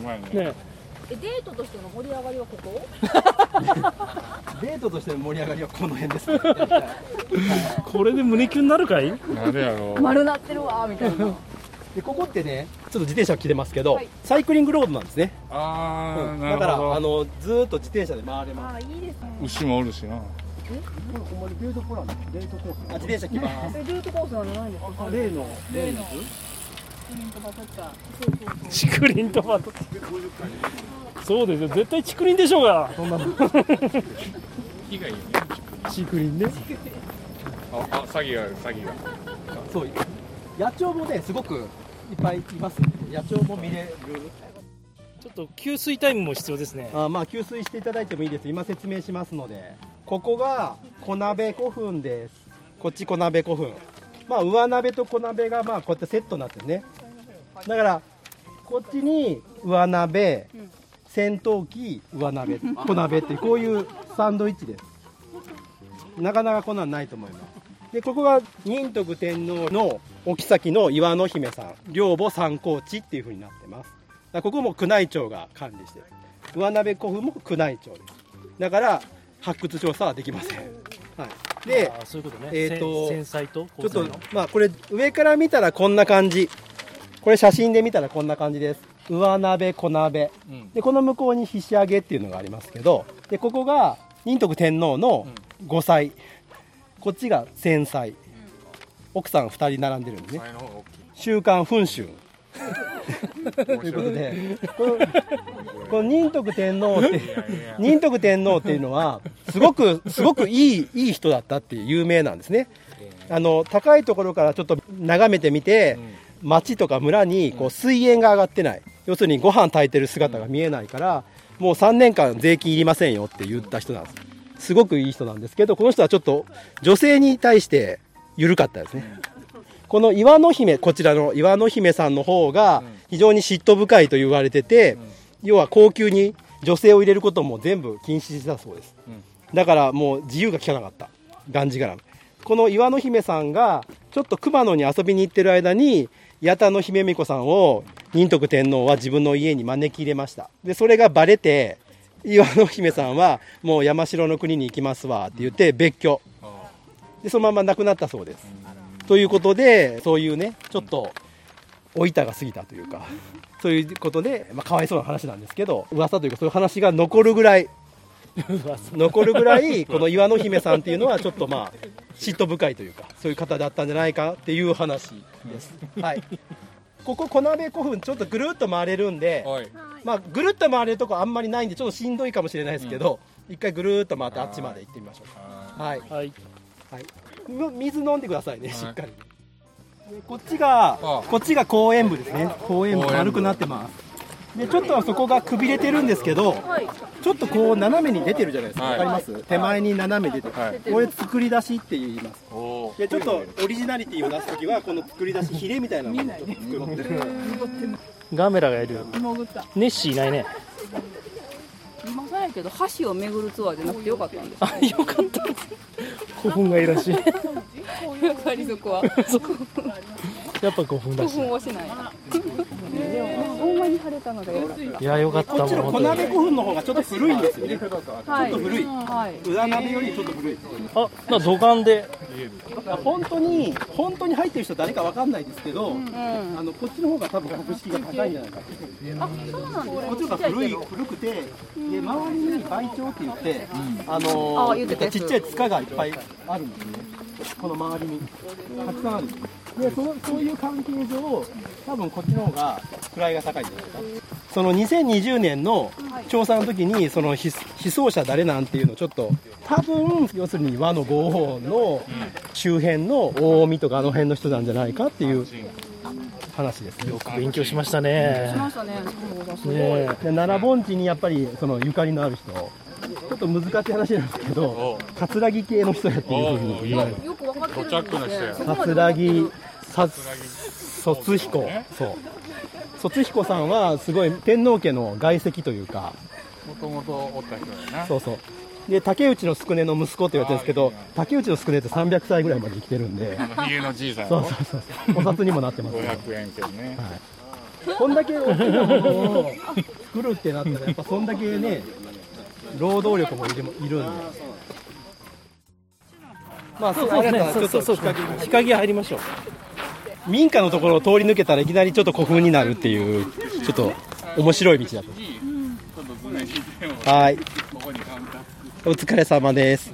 まいね。ね。えデートとしての盛り上がりはここ？[laughs] デートとしての盛り上がりはこの辺ですね。これで胸キュンになるかい？なるやろ丸なってるわみたいな。[laughs] でここってねちょっと自転車来てますけど、サイクリングロードなんですね、ああ、うん。だからなるほど。あのずーっと自転車で回れます。あいいですね。牛もおるしなあ自転車来ますートコースはないんですか例の。例の。竹林トマトそうですよ。絶対竹林でしょうが。そんなの。木がいいねああ詐欺がある詐欺が。そう。野鳥もねすごくいっぱいいます。野鳥も見れる。ちょっと給水タイムも必要ですね。あまあ給水していただいてもいいです。今説明しますのでここが小鍋古墳です。こっち小鍋古墳。まあ上鍋と小鍋がまあこうやってセットになってるね。だからこっちに上鍋戦闘機上鍋小鍋ってこういうサンドイッチです。なかなかこんなんないと思います。でここが仁徳天皇のお妃の岩の姫さん。両母三高地っていう風になってます。ここも宮内庁が管理してる。上鍋古墳も宮内庁です。だから発掘調査はできません、はい、でそういうことね。えーと繊細とちょっとまあこれ上から見たらこんな感じ。これ写真で見たらこんな感じです。上鍋小鍋、うん。でこの向こうにひし上げっていうのがありますけどでここが仁徳天皇の5歳、こっちが戦歳。奥さん2人並んでるんでね。前の方が大きい。週刊文春ということでこの仁徳天皇って仁徳天皇っていうのはすごくすごくいいいい人だったっていう有名なんですねあの高いところからちょっと眺めてみて、町とか村にこう水源が上がってない、要するにご飯炊いてる姿が見えないからもう3年間税金いりませんよって言った人なんですすごくいい人なんですけどこの人はちょっと女性に対して緩かったですねこの岩の姫こちらの岩の姫さんの方が非常に嫉妬深いと言われてて、要は高級に女性を入れることも全部禁止してたそうです、だからもう自由が利かなかった。がんじがらめ。この岩の姫さんがちょっと熊野に遊びに行ってる間に八田の姫巫女さんを仁徳天皇は自分の家に招き入れました。でそれがバレて岩の姫さんはもう山城の国に行きますわって言って別居。でそのまま亡くなったそうですということでそういうねちょっと老いたが過ぎたというかそういうことで、まあ、かわいそうな話なんですけど噂というかそういう話が残るぐらい残るぐらいこの岩の姫さんっていうのはちょっとまあ嫉妬深いというかそういう方だったんじゃないかっていう話です、はい、ここ小鍋古墳ちょっとぐるっと回れるんで、はい。まあ、ぐるっと回れるとこあんまりないんでちょっとしんどいかもしれないですけど、一回ぐるっと回ってあっちまで行ってみましょうはい、はい。はい、む水飲んでくださいねしっかり、でこっちがあこっちが公園部ですね。公園部丸くなってます。でちょっとそこがくびれてるんですけど、ちょっとこう斜めに出てるじゃないですか、はい。わかります？手前に斜め出てる、はい。これ作り出しって言います。おでちょっとオリジナリティを出すときはこの作り出しヒレみたいなのをちょっと作ってガメラがいる。ネッシーいないね今さやけど橋を巡るツアーじゃなくてよかったんですあよかった。古墳がいいらしい。[laughs] やっぱりそこは [laughs] やっぱ古墳だ興し奮はしない。でもほんまにに晴れたのが良かったいやよかったこっちの小鍋古墳の方がちょっと古いんですよね。ちょっはいと古い。はい。裏鍋よりちょっと古い。あな土管で。本当に本当に入ってる人誰かわかんないですけど、うん。あのこっちの方が多分格式が高いんじゃないか。ってあそうなんですこっちの方が古い古くてで周りに梅鳥って言って、あのちっちゃい塚がいっぱいあるんですね。この周りに。たくさんあるでそのそういう関係上多分こっちの方が位が高いんじゃないか。その2020年の調査の時にその被被葬者誰なんていうのをちょっと多分要するに和の豪王の周辺の大見とかあの辺の人なんじゃないかっていう話ですね。よく勉強しましたね。しましたねね奈良盆地にやっぱりそのゆかりのある人。ちょっと難しい話なんですけど葛城系の人やっていうふうに言われる。よくわかってるん土着の人やそこまで葛城。さ卒彦。そう。卒彦さんはすごい天皇家の外戚というか。もともとおった人やな。そうそう。で竹内の宿根の息子って言われてるんですけど竹内の宿根って300歳ぐらいまで生きてるんで。あのじいさん。そうそうそう。そうお札にもなってますけど500円券ね、こんだけ大きなものを作るってなったらやっぱそんだけね労働力もいるいるんで。まあそうそうですねあれだったらちょっとそうそう日陰日陰入りましょう民家のところを通り抜けたらいきなりちょっと古墳になるっていうちょっと面白い道だったはい。お疲れ様です。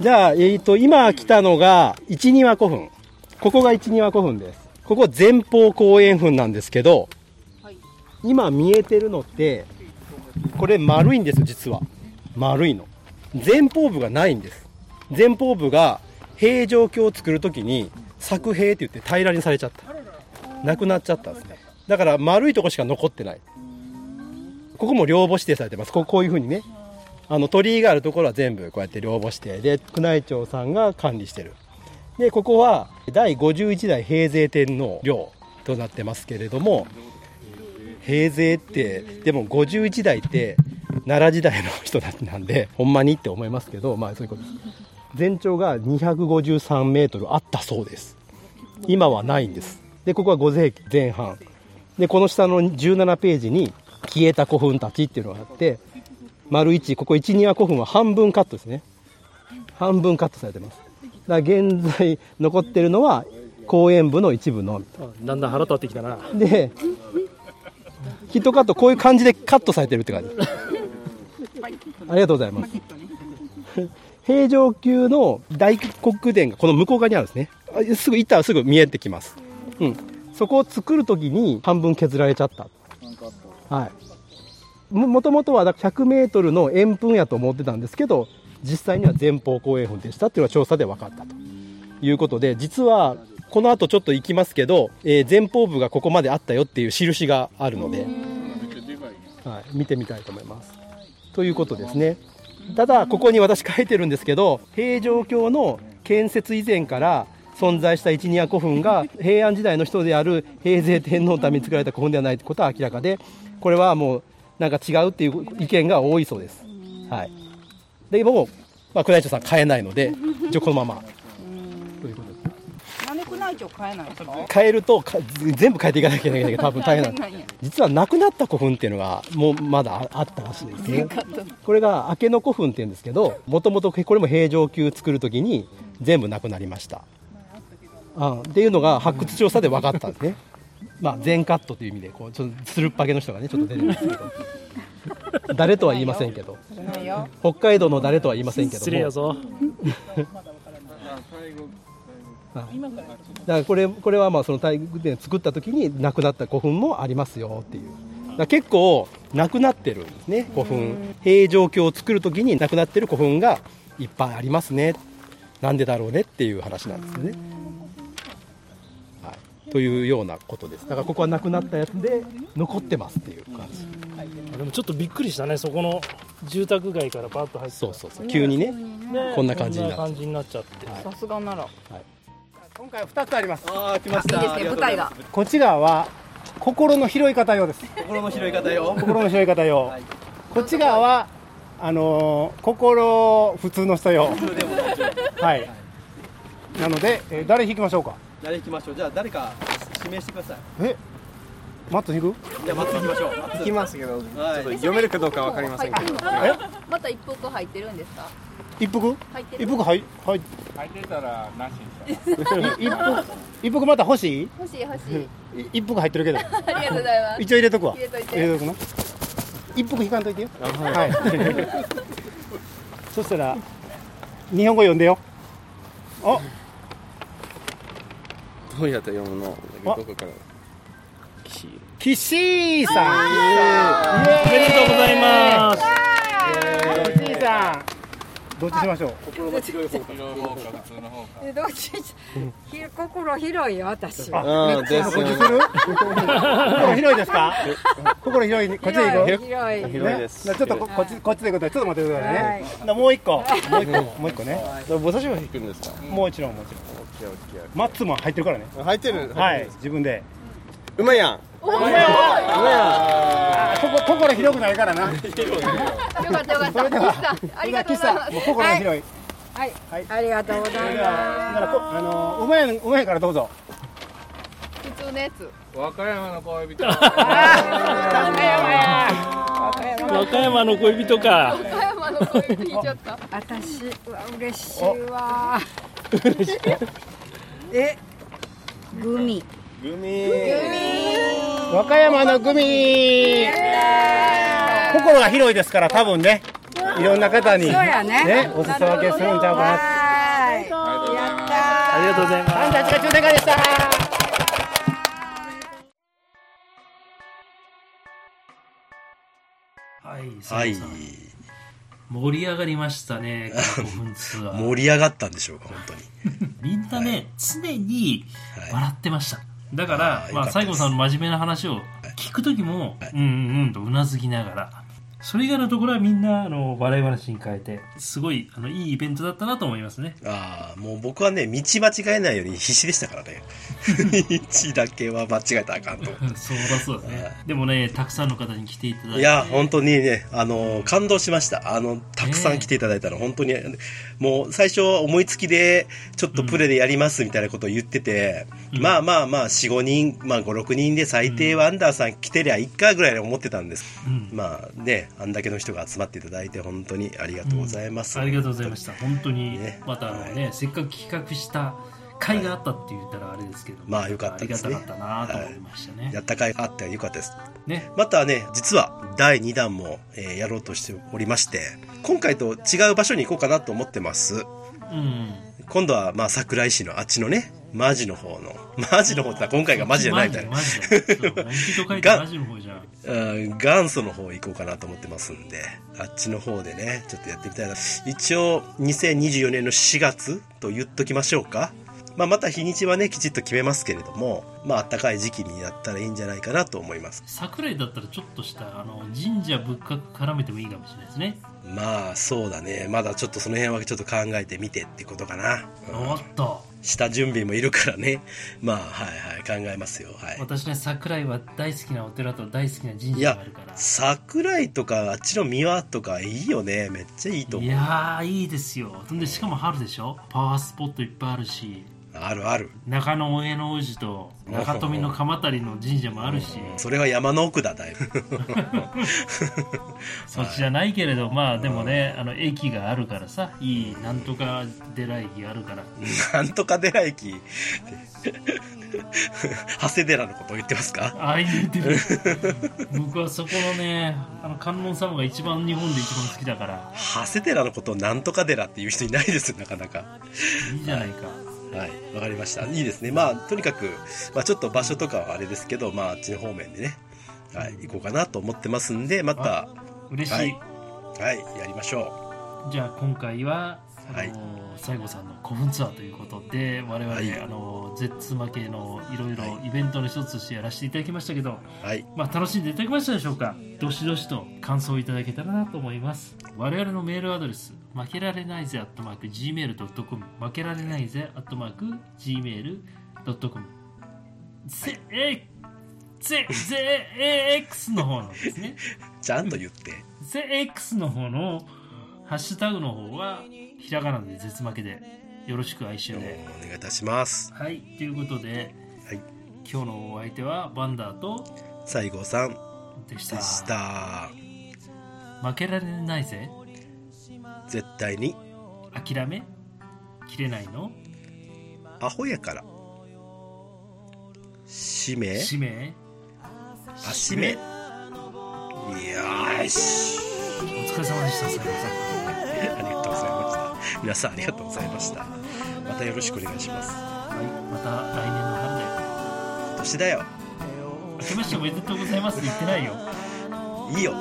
じゃあ、えー、と今来たのが一庭古墳。ここが一庭古墳です。ここ前方後円墳なんですけど今見えてるのってこれ丸いんですよ実は。丸いの。前方部がないんです。前方部が平城京を作るときに作兵って言って平らにされちゃった。なくなっちゃったんですね。だから丸いとこしか残ってない。ここも両母指定されてます。ここういうふうにね。あの鳥居があるところは全部こうやって両母指定。で宮内庁さんが管理してる。でここは第51代平成天皇陵となってますけれども平成ってでも51代って奈良時代の人たちなんでほんまにって思いますけどまあそういうことです。全長が253メートルあったそうです。今はないんです。でここは5世紀前半。でこの下の17ページに消えた古墳たちっていうのがあって丸1ここ1庭古墳は半分カットですね。半分カットされてます。だから現在残ってるのは公園部の一部のみ。だんだん腹立ってきたな。でヒットカットこういう感じでカットされてるって感じ。ありがとうございます。平城宮の大黒殿がこの向こう側にあるんですね。あすぐ行ったらすぐ見えてきます、うん、そこを作るときに半分削られちゃった。はい。ももともとはだから100メートルの円墳やと思ってたんですけど実際には前方後円墳でしたっていうのは調査で分かったということで実はこの後ちょっと行きますけど、えー前方部がここまであったよっていう印があるので、はい、見てみたいと思います。ということですね。ただここに私書いてるんですけど平城京の建設以前から存在した一宮古墳が平安時代の人である平成天皇のために作られた古墳ではないことは明らかでこれはもうなんか違うっていう意見が多いそうです。はい。でも、まあ、宮内庁さん変えないので一応このまま。ということですなんで宮内庁変えないんですか？変えるとか全部変えていかなきゃいけないけど多分大変なんです。実はなくなった古墳っていうのがもうまだああったらしいですね。これが明野古墳っていうんですけどもともとこれも平城宮作るときに全部なくなりましたあっていうのが発掘調査で分かったんですね。[laughs] まあ全カットという意味でこうちょっとつるっぱげの人がねちょっと出てるんですけど。誰とは言いませんけど。北海道の誰とは言いませんけども。失礼やぞ。[laughs] だからこれこれはまあその大宮殿作った時に亡くなった古墳もありますよっていう。結構なくなってるんですね古墳。平城京を作る時になくなってる古墳がいっぱいありますね。なんでだろうねっていう話なんですよね、はい、というようなことです。だからここはなくなったやつで残ってますっていう感じ。でもちょっとびっくりしたねそこの住宅街からバッと入ってそうそうそう急にね。こんな感じになるこんな感じになっちゃって、さすがなら。今回は2つあります。ああ来まいいですね舞台が。こっち側は心の拾い方用です。心の拾い方よ心の拾い方用、こっち側はあのー心普通の人用。はい。なので、えー誰引きましょうか？誰行きましょう。じゃあ誰か指名してください。え？マット引く？じゃあ、まず行きましょう。行きますけど、ちょはい。っと読めるかどうかわかりませんけど。え？また一服入ってるんですか？一服？入ってる。一服はいはい入ってたらなしにした [laughs] 一服一服また欲しい？欲しい欲しい。い [laughs] 一服入ってるけど。ありがとうございます。一応入れとくわ。入れといて。入れとくな一服引かんといて。よはい。そしたら日本語読んでよ。あどうやって読むのどあ。こから岸井さん。おめでとうございます。岸井さんどっちしましょう？心の広い方か。広い方か普通の方かえどっち？ひ心広いよ私あは。うんですこっちする心広いですか？心広いこっちで行く広い広い。広いです。ねちょっとここっちこっちで行くと。ちょっと待ってくださいね。なもう一個もう一個。もう一個ね。ぼさしは引くんですか？もちろんもちろんオッケーオッケマッツも入ってるからね。ー入ってる。はい自分で。うまいやんおーうまいや。あここ心広くないからな。よかったよかった。それでは岸さんありがとうございます。もう心が広い。はい。はい。ありがとうございまこあのうまいうまいからどうぞ。普通のやつ。和歌山の恋人。和歌山の恋人か。和歌山の恋人ちゃった。す私うわ。嬉しい。わえグミグミ。和歌山のグミ。心が広いですから多分ね。いろんな方にそうやね。お裾分けするんちゃうかな。はいやったありがとうございます。でした？はい、はい。盛り上がりましたね、[laughs] この5分ツアー。盛り上がったんでしょうか本当に。みんなね、常に笑ってました。だから、まあ、西郷さんの真面目な話を聞くときも、うんうんうんとうなずきながら、それ以外のところはみんな、あの、笑い話に変えて、すごい、あの、いいイベントだったなと思いますね。ああもう僕はね道間違えないように必死でしたからね。[laughs] 道だけは間違えたらあかんと。[laughs] そうだそうだね。でもね、たくさんの方に来ていただいて。いや本当にねあの感動しました。あのたくさん来ていただいたの本当にもう最初思いつきでちょっとプレでやりますみたいなことを言ってて、まあまあまあ45人、まあ、56人で最低はアンダーさん来てりゃ1回ぐらいに思ってたんです、うん。まあねあんだけの人が集まっていただいて本当にありがとうございます、ありがとうございました。本当にね、またあのね、せっかく企画した会があったって言ったらあれですけど、まあよかったですね。ありがたかったなと思いましたね。やった甲斐があってよ。かったです。ね。またね実は第2弾も、えーやろうとしておりまして今回と違う場所に行こうかなと思ってます。うん。今度はまあ桜井市のあっちのねマジの方の。マジの方って今回がマジじゃないみたいな。マジマジそう本気と書いてマジの方じゃん。うん元祖の方行こうかなと思ってますんであっちの方でねちょっとやってみたいな。一応2024年の4月と言っときましょうか。まあ、また日にちはねきちっと決めますけれどもまあ暖かい時期にやったらいいんじゃないかなと思います。桜井だったらちょっとしたあの神社仏閣絡めてもいいかもしれないですね。まあそうだね。まだちょっとその辺はちょっと考えてみてってことかな、うん。おっと。下準備もいるからね。まあはいはい考えますよ。はい。私ね、桜井は大好きなお寺と大好きな神い社がやあるから。桜井とかあっちの三輪とかいいよね。めっちゃいいと思いうやー、いいですよ。で、しかも春でしょ？パワースポットいっぱいあるし、あるある。中野大江の王子と中富の鎌足の神社もあるし、それは山の奥だだいぶ。[laughs] そっちじゃないけれど、まあでもね、あの駅があるからさ、いいなんとか寺駅があるから。なんとか寺駅長谷寺のことを言ってますか？ああ、言ってる。僕はそこのね、あの観音様が一番日本で一番好きだから、長谷寺のことをなんとか寺っていう人いないですよなかなか。いいじゃないか。はいわかりました。いいですね。まあとにかく、まあ、ちょっと場所とかはあれですけどまああっちの方面でね、はい、行こうかなと思ってますんでまた嬉しい。はい、はい、やりましょじゃあ今回は、あのはい。西郷さんの古墳ツアーということで我々、はい。あのゼッツ負けのいろいろイベントの一つとしてやらせていただきましたけど、うはい。まあ、楽しんでいただけましたでしょうか？どしどしと感想をいただけたらなと思います。我々のメールアドレス負けられないぜアットマーク Gmail.com 負けられないぜアットマーク Gmail.com ぜえぜぜ X の方のですね。ちゃんと言って。ぜ X の方のハッシュタグの方はひらがなで絶負けでよろしく哀愁で。お願いいたします。はいということで、はい。今日のお相手はバンダーと西郷さんでした。でした。負けられないぜ絶対に。諦め？切れないの？アホやから。使命使命あ使命よーし。お疲れ様でした [laughs] ありがとうございました。皆さんありがとうございました。またよろしくお願いします。はいまた来年の春で今年だよ。明けましておめでとうございますって言ってないよ。いいよ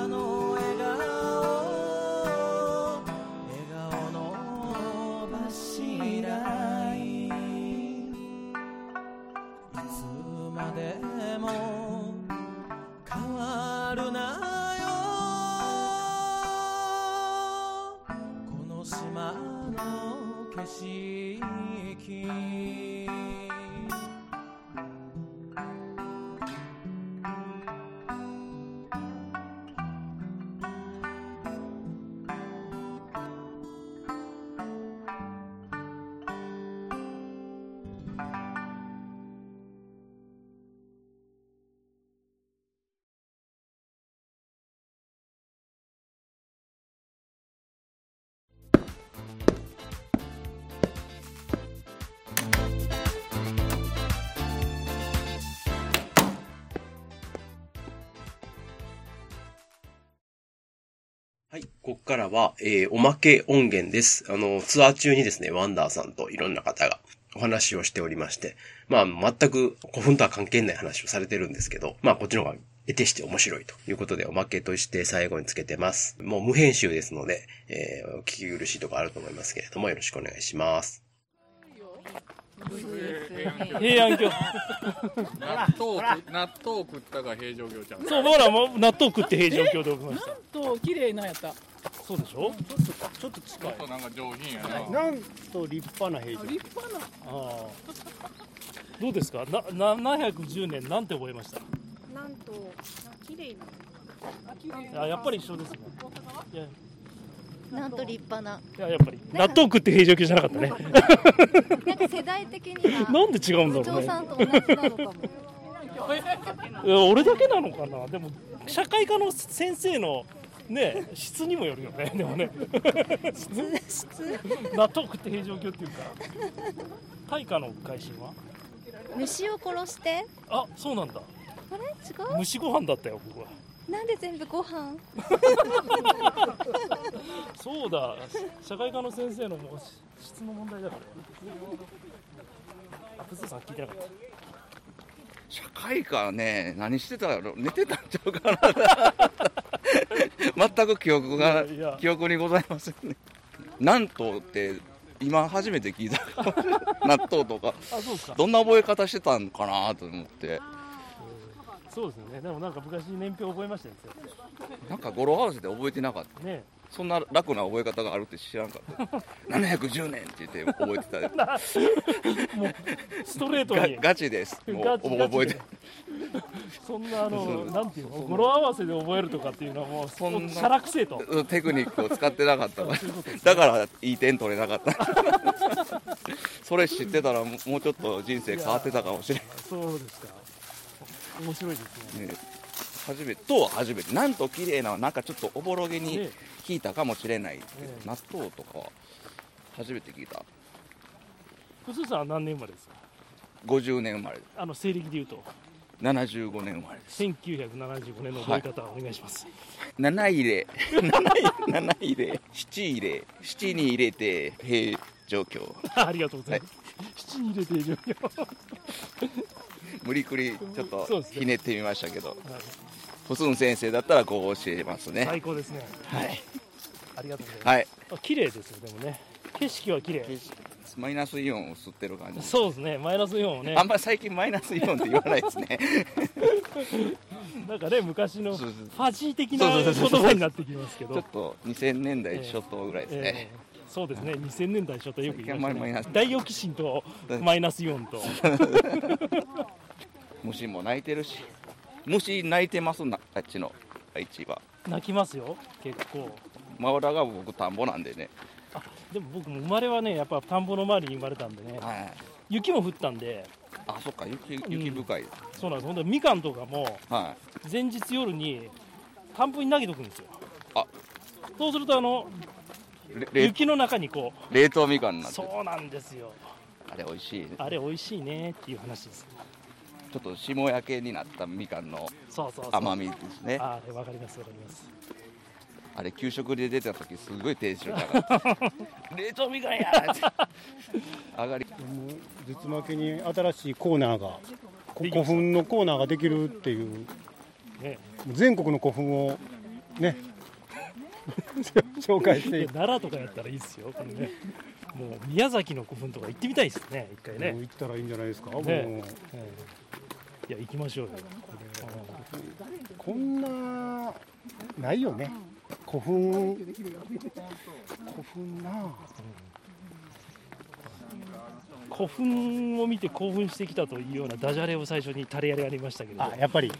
景色ここからは、えー、おまけ音源です。あの、ツアー中にですね、ワンダーさんといろんな方がお話をしておりまして、まあ、全く古墳とは関係ない話をされてるんですけど、まあ、こっちの方が得てして面白いということで、おまけとして最後につけてます。もう無編集ですので、えー、聞き苦しいとこあると思いますけれども、よろしくお願いします。平安京納豆納豆食ったが平常業ちゃんそう僕らも納豆食って平城京で起きましたと綺麗なんやったそうでしょちょっと近いちょっとなんか上品やななんと立派な平常立派なああどうですかな710年なんて覚えましたなんと綺麗なあやっぱり一緒ですねいやなんと立派な。いややっぱり納豆食って平城京じゃなかったね。[laughs] なんか世代的にはなんで違うんだろうね。さんと同じなのかも。俺だけなのかな。でも社会科の先生のね質にもよるよね。でもね。納豆食って平城京っていうか大化の改新は？虫を殺して。あそうなんだ。あれ？違う？虫ご飯だったよ僕はなんで全部ご飯？そうだ。社会科の先生のもう質の問題だから。あプスさん聞いてなかった。社会科ね何してたやろ寝てたんちゃうかな。全く記憶がいや記憶にございませんね。なんとって今初めて聞いた。納豆とか。あそうですか。どんな覚え方してたんかなと思ってそうですよね。でもなんか昔年表覚えましたよなんか語呂合わせで覚えてなかった。ね。そんな楽な覚え方があるって知らんかった。710年って言って覚えてたよ。[laughs] もうストレートに。がガチです。もう覚えて。そんなあのなんていうの？語呂合わせで覚えるとかっていうのはもうそんなしゃらくせえと。テクニックを使ってなかった。からだからいい点取れなかった。[laughs] それ知ってたらもうちょっと人生変わってたかもしれないそうですか面白いですね。ね。初めてとは初めて。なんと綺麗ななんかちょっとおぼろげに聞いたかもしれないけど、ね納豆とかは初めて聞いた。ふすさんは何年生まれですか？50年生まれ。あの西暦で言うと。75年生まれです。1975年の覚え方をお願いします、7入れ。7入れ。7入れ。7に入れて平状況 [laughs] ありがとうございます、七に入れているよ無理くりちょっとひねってみましたけど。ポスン先生だったらこう教えますね。最高ですね。はい。ありがとうございます、はい。あ綺麗ですよでもね。景色は綺麗。マイナスイオンを吸ってる感じ。そうですね。マイナスイオンをね。あんまり最近マイナスイオンって言わないですね。[laughs] なんかね昔のファジー的な言葉になってきますけど。ちょっと2000年代初頭ぐらいですね、ええそうですね。2000年代初頭よく言いました、ねダイオキシンとマイナスイオンと [laughs] 虫も鳴いてるし虫鳴いてますなあっちの愛知は泣きますよ結構。真裏が僕田んぼなんでね。でも僕も生まれはねやっぱ田んぼの周りに生まれたんでね、雪も降ったんで。あそっか雪雪深い、そうなんです。ほんでみかんとかもは前日夜に寒風に投げとくんですよ。あ。そうするとあの雪の中にこう。冷凍みかんになってる。そうなんですよ。あれ美味しいあれ美味しいねっていう話ですちょっと霜焼けになったみかんのそうそうそう。甘みですね。あれわかりますわかります。あれ給食で出た時すごいテンション高かった。[laughs] 冷凍みかんやーって。上がり絶負けに新しいコーナーがこ古墳のコーナーができるっていうね。全国の古墳をね [laughs] 紹介して奈良とかやったらいいですよ。ね。もう宮崎の古墳とか行ってみたいですね一回ね。行ったらいいんじゃないですか、もう。ねええいや行きましょうよ。こんなないよね。古墳古墳な。あ古墳を見て興奮してきたというようなダジャレを最初に垂れやりありましたけど。あやっぱり。[laughs]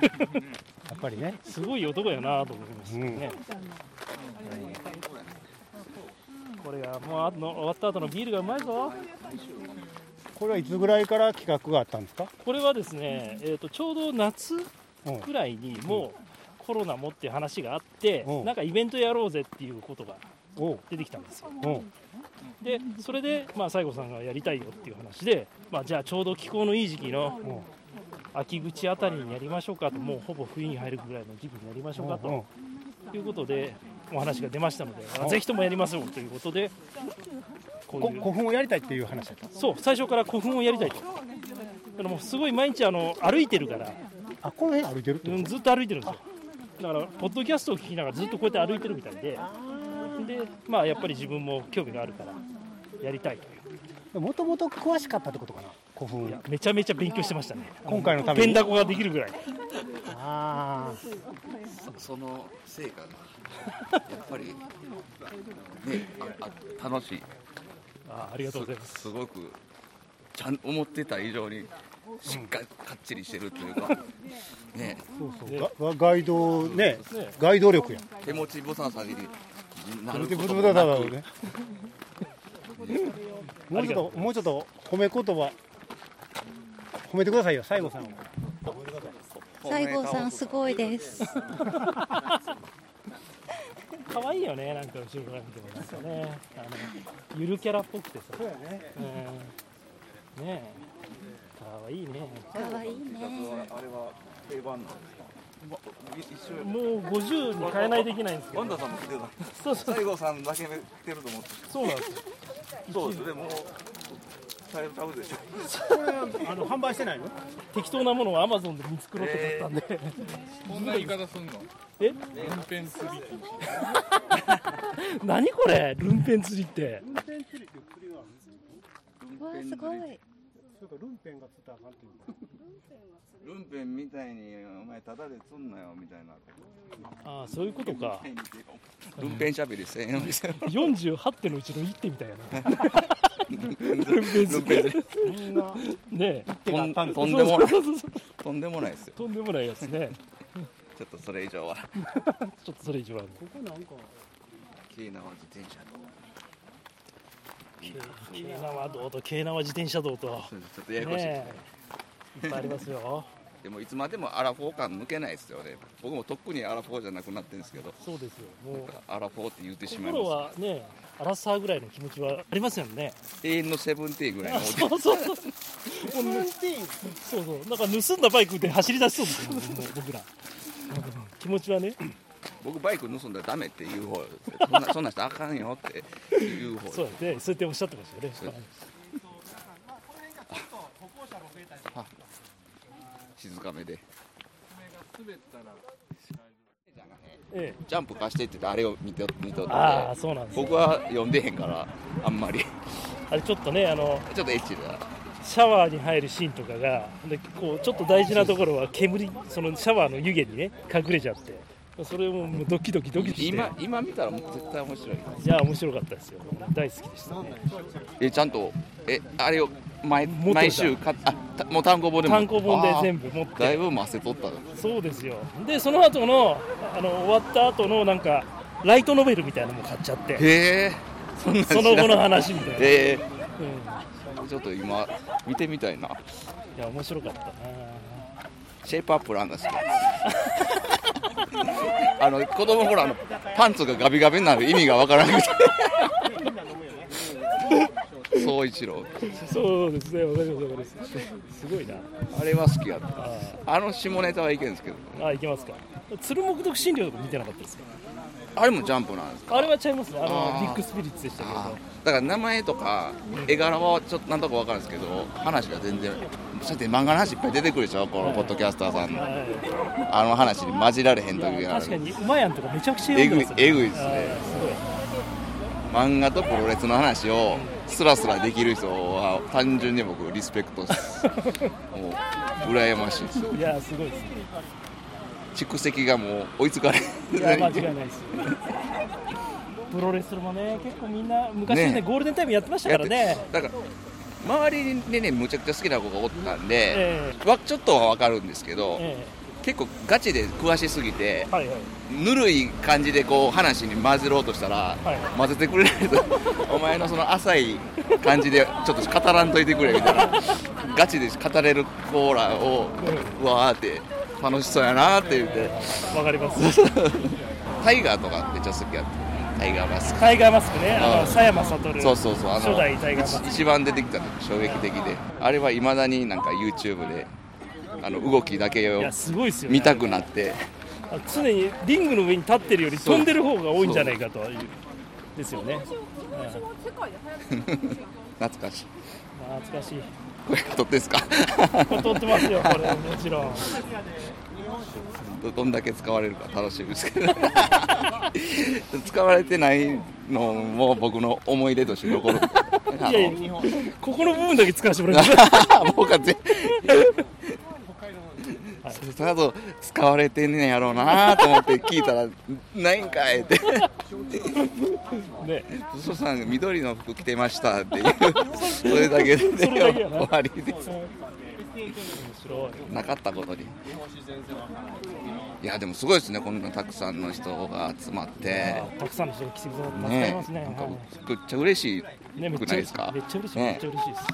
やっぱりね。すごい男やなと思いましたね、これがもうあの終わった後のビールがうまいぞこれはいつぐらいから企画があったんですか？これはですね、えー、とちょうど夏ぐらいにもうコロナもっていう話があって、なんかイベントやろうぜっていうことが出てきたんですよ。でそれで、まあ、西郷さんがやりたいよっていう話で、まあ、じゃあちょうど気候のいい時期の秋口あたりにやりましょうかともうほぼ冬に入るぐらいの時期にやりましょうかということでお話が出ましたので、あぜひともやりますよということでこういう。こ古墳をやりたいっていう話だった。そう最初から古墳をやりたいと。だからもうすごい毎日あの歩いてるから。あこの辺歩いてるうんずっと歩いてるんですよ。だからポッドキャストを聞きながらずっとこうやって歩いてるみたいで。でまあやっぱり自分も興味があるからやりたいともともと詳しかったってことかな古墳めちゃめちゃ勉強してましたね。今回のために。ペンダコができるぐらい。あそその成果がやっぱりねああ楽しい。あありがとうございます。すごくちゃん思ってた以上にしっかりかっちりしてるというかね。そうそう。がガイドねガイド力や手持ち無沙汰になることもなく。ねもうちょっともうちょっと褒め言葉褒めてくださいよ。西郷さんを。西郷さんすごいです。[laughs] 可愛いよねなんか後ろから見ても。なんかねあのゆるキャラっぽくてさ。そうやね。うん。ねえ。可愛いね。可愛いね。あれは定番なんですかもう50に変えないといけないんですけど。ワンダさんも来てたそうそう西郷さんだけ来てると思ってそうなんですよ。そうです。でもちゃうちゃうでしょ。これあの販売してないの？適当なものをアマゾンで見繕って買ったんで、こんな言い方すんのえルンペン釣り何これルンペン釣りってわあすごい。そうかルンペンがつったらあかんっていうか。ルンペンみたいにお前タダで釣んなよみたいな。ああそういうことか。ルンペンしゃべりせんよみたいな48手のうちの1手みたいな。ルンペンルンペン釣り。釣り。そんなねえとんとんでもない。とんでもないですよ。とんでもないやつね。ちょっとそれ以上は。ちょっとそれ以上は。ここなんか京奈は自転車京奈和道と京奈和自転車道と。ちょっとややこしい。ですねねえいっぱいありますよ。[laughs] でもいつまでもアラフォー感抜けないですよね。僕もとっくにアラフォーじゃなくなってるんですけど。そうですよ。もうアラフォーって言ってしまい心まはねアラサーぐらいの気持ちはありますよね。す永遠のセブンティーンぐらいのそうそうそう。もうそうそう。なんか盗んだバイクで走り出しそう。です僕ら。気持ちはね。僕バイク盗んだらダメって言う方そんなそんな人あかんよって言う方。そうですね。そうやっておっしゃってましたよね。そうあ静かめで。滑ったらえ。ジャンプ貸してって言ってあれを見と見とって。あーそうなんですよ僕は読んでへんからあんまり。あれちょっとねあのちょっとエッチだ。シャワーに入るシーンとかがでこうちょっと大事なところは煙そのシャワーの湯気にね隠れちゃってそれももうドキドキドキして。今今見たらもう絶対面白い。いや面白かったですよ。大好きでしたね。えちゃんとえあれを毎毎週かあたもう単行本でも。単行本で全部持って。だいぶませとったそうですよ。でその後のあの終わった後のなんかライトノベルみたいなのも買っちゃって。へえ。その後の話みたいな、へえ。うん、ちょっと今見てみたいな。いや面白かったな。シェイプアップランが好き [laughs] あの子供ほらあのパンツがガビガビになる意味がわからなくて。[laughs] 総一郎。そうですねわかりますわかります。すごいな。あれは好きやった。あの下ネタはいけんですけど。あいけますか。鶴木独身寮とか見てなかったですかあれもジャンプなんですか？あれはちゃいますね。あのビッグスピリッツでしたけど。だから名前とか絵柄はちょっとなんとかわかるんですけど話が全然そうやって漫画の話いっぱい出てくるでしょ？このポッドキャスターさんの。あの話に混じられへん時がある。確かにうまやんとかめちゃくちゃえぐい読んでますよえぐいですね漫画とプロレスの話をスラスラできる人は単純に僕リスペクトですもう羨ましいですいやすごいですね。蓄積がもう追い。つかれいや間違いないです。プロレスもね結構みんな昔ねね。ゴールデンタイムやってましたからね。だから周りでねむちゃくちゃ好きな子がおったんで、えわちょっとは分かるんですけど、え結構ガチで詳しすぎて、はいはい。ぬるい感じでこう話に混ぜろうとしたら、混ぜてくれないと [laughs] お前のその浅い感じでちょっと語らんといてくれみたいな。ガチで語れるコーラをうわーって楽しそうやなって言って。わかります。[laughs] タイガーとかめっちゃ好きやった。タイガーマスク。タイガーマスクね。あのうん。佐山悟そうそうそう。あの初代タイガーマスク。一一番出てきた時衝撃的で。あれはいまだになんか YouTube であの動きだけをいやすごいですよね。見たくなって。あ常にリングの上に立ってるより飛んでる方が多いんじゃないかという。ですよね。[laughs] 懐かしい。懐かしいこれ撮ってんすか撮ってますよこれもちろんどどんだけ使われるか楽しみですけど使われてないのも僕の思い出として残るいやいやここの部分だけ使わせてもらいます僕はぜそれと使われてんねやろうなと思って聞いたら「ないんかい」って。[laughs] ね「そさん緑の服着てました」っていう。[laughs] それだけで、ね、終わりです。なかったことに。いやでもすごいですねこんなたくさんの人が集まって。たくさんの人が来てくださってますね。なんかはい。めっちゃ嬉しいねめっちゃくないですか？めっちゃ嬉しいねめっちゃ嬉しいです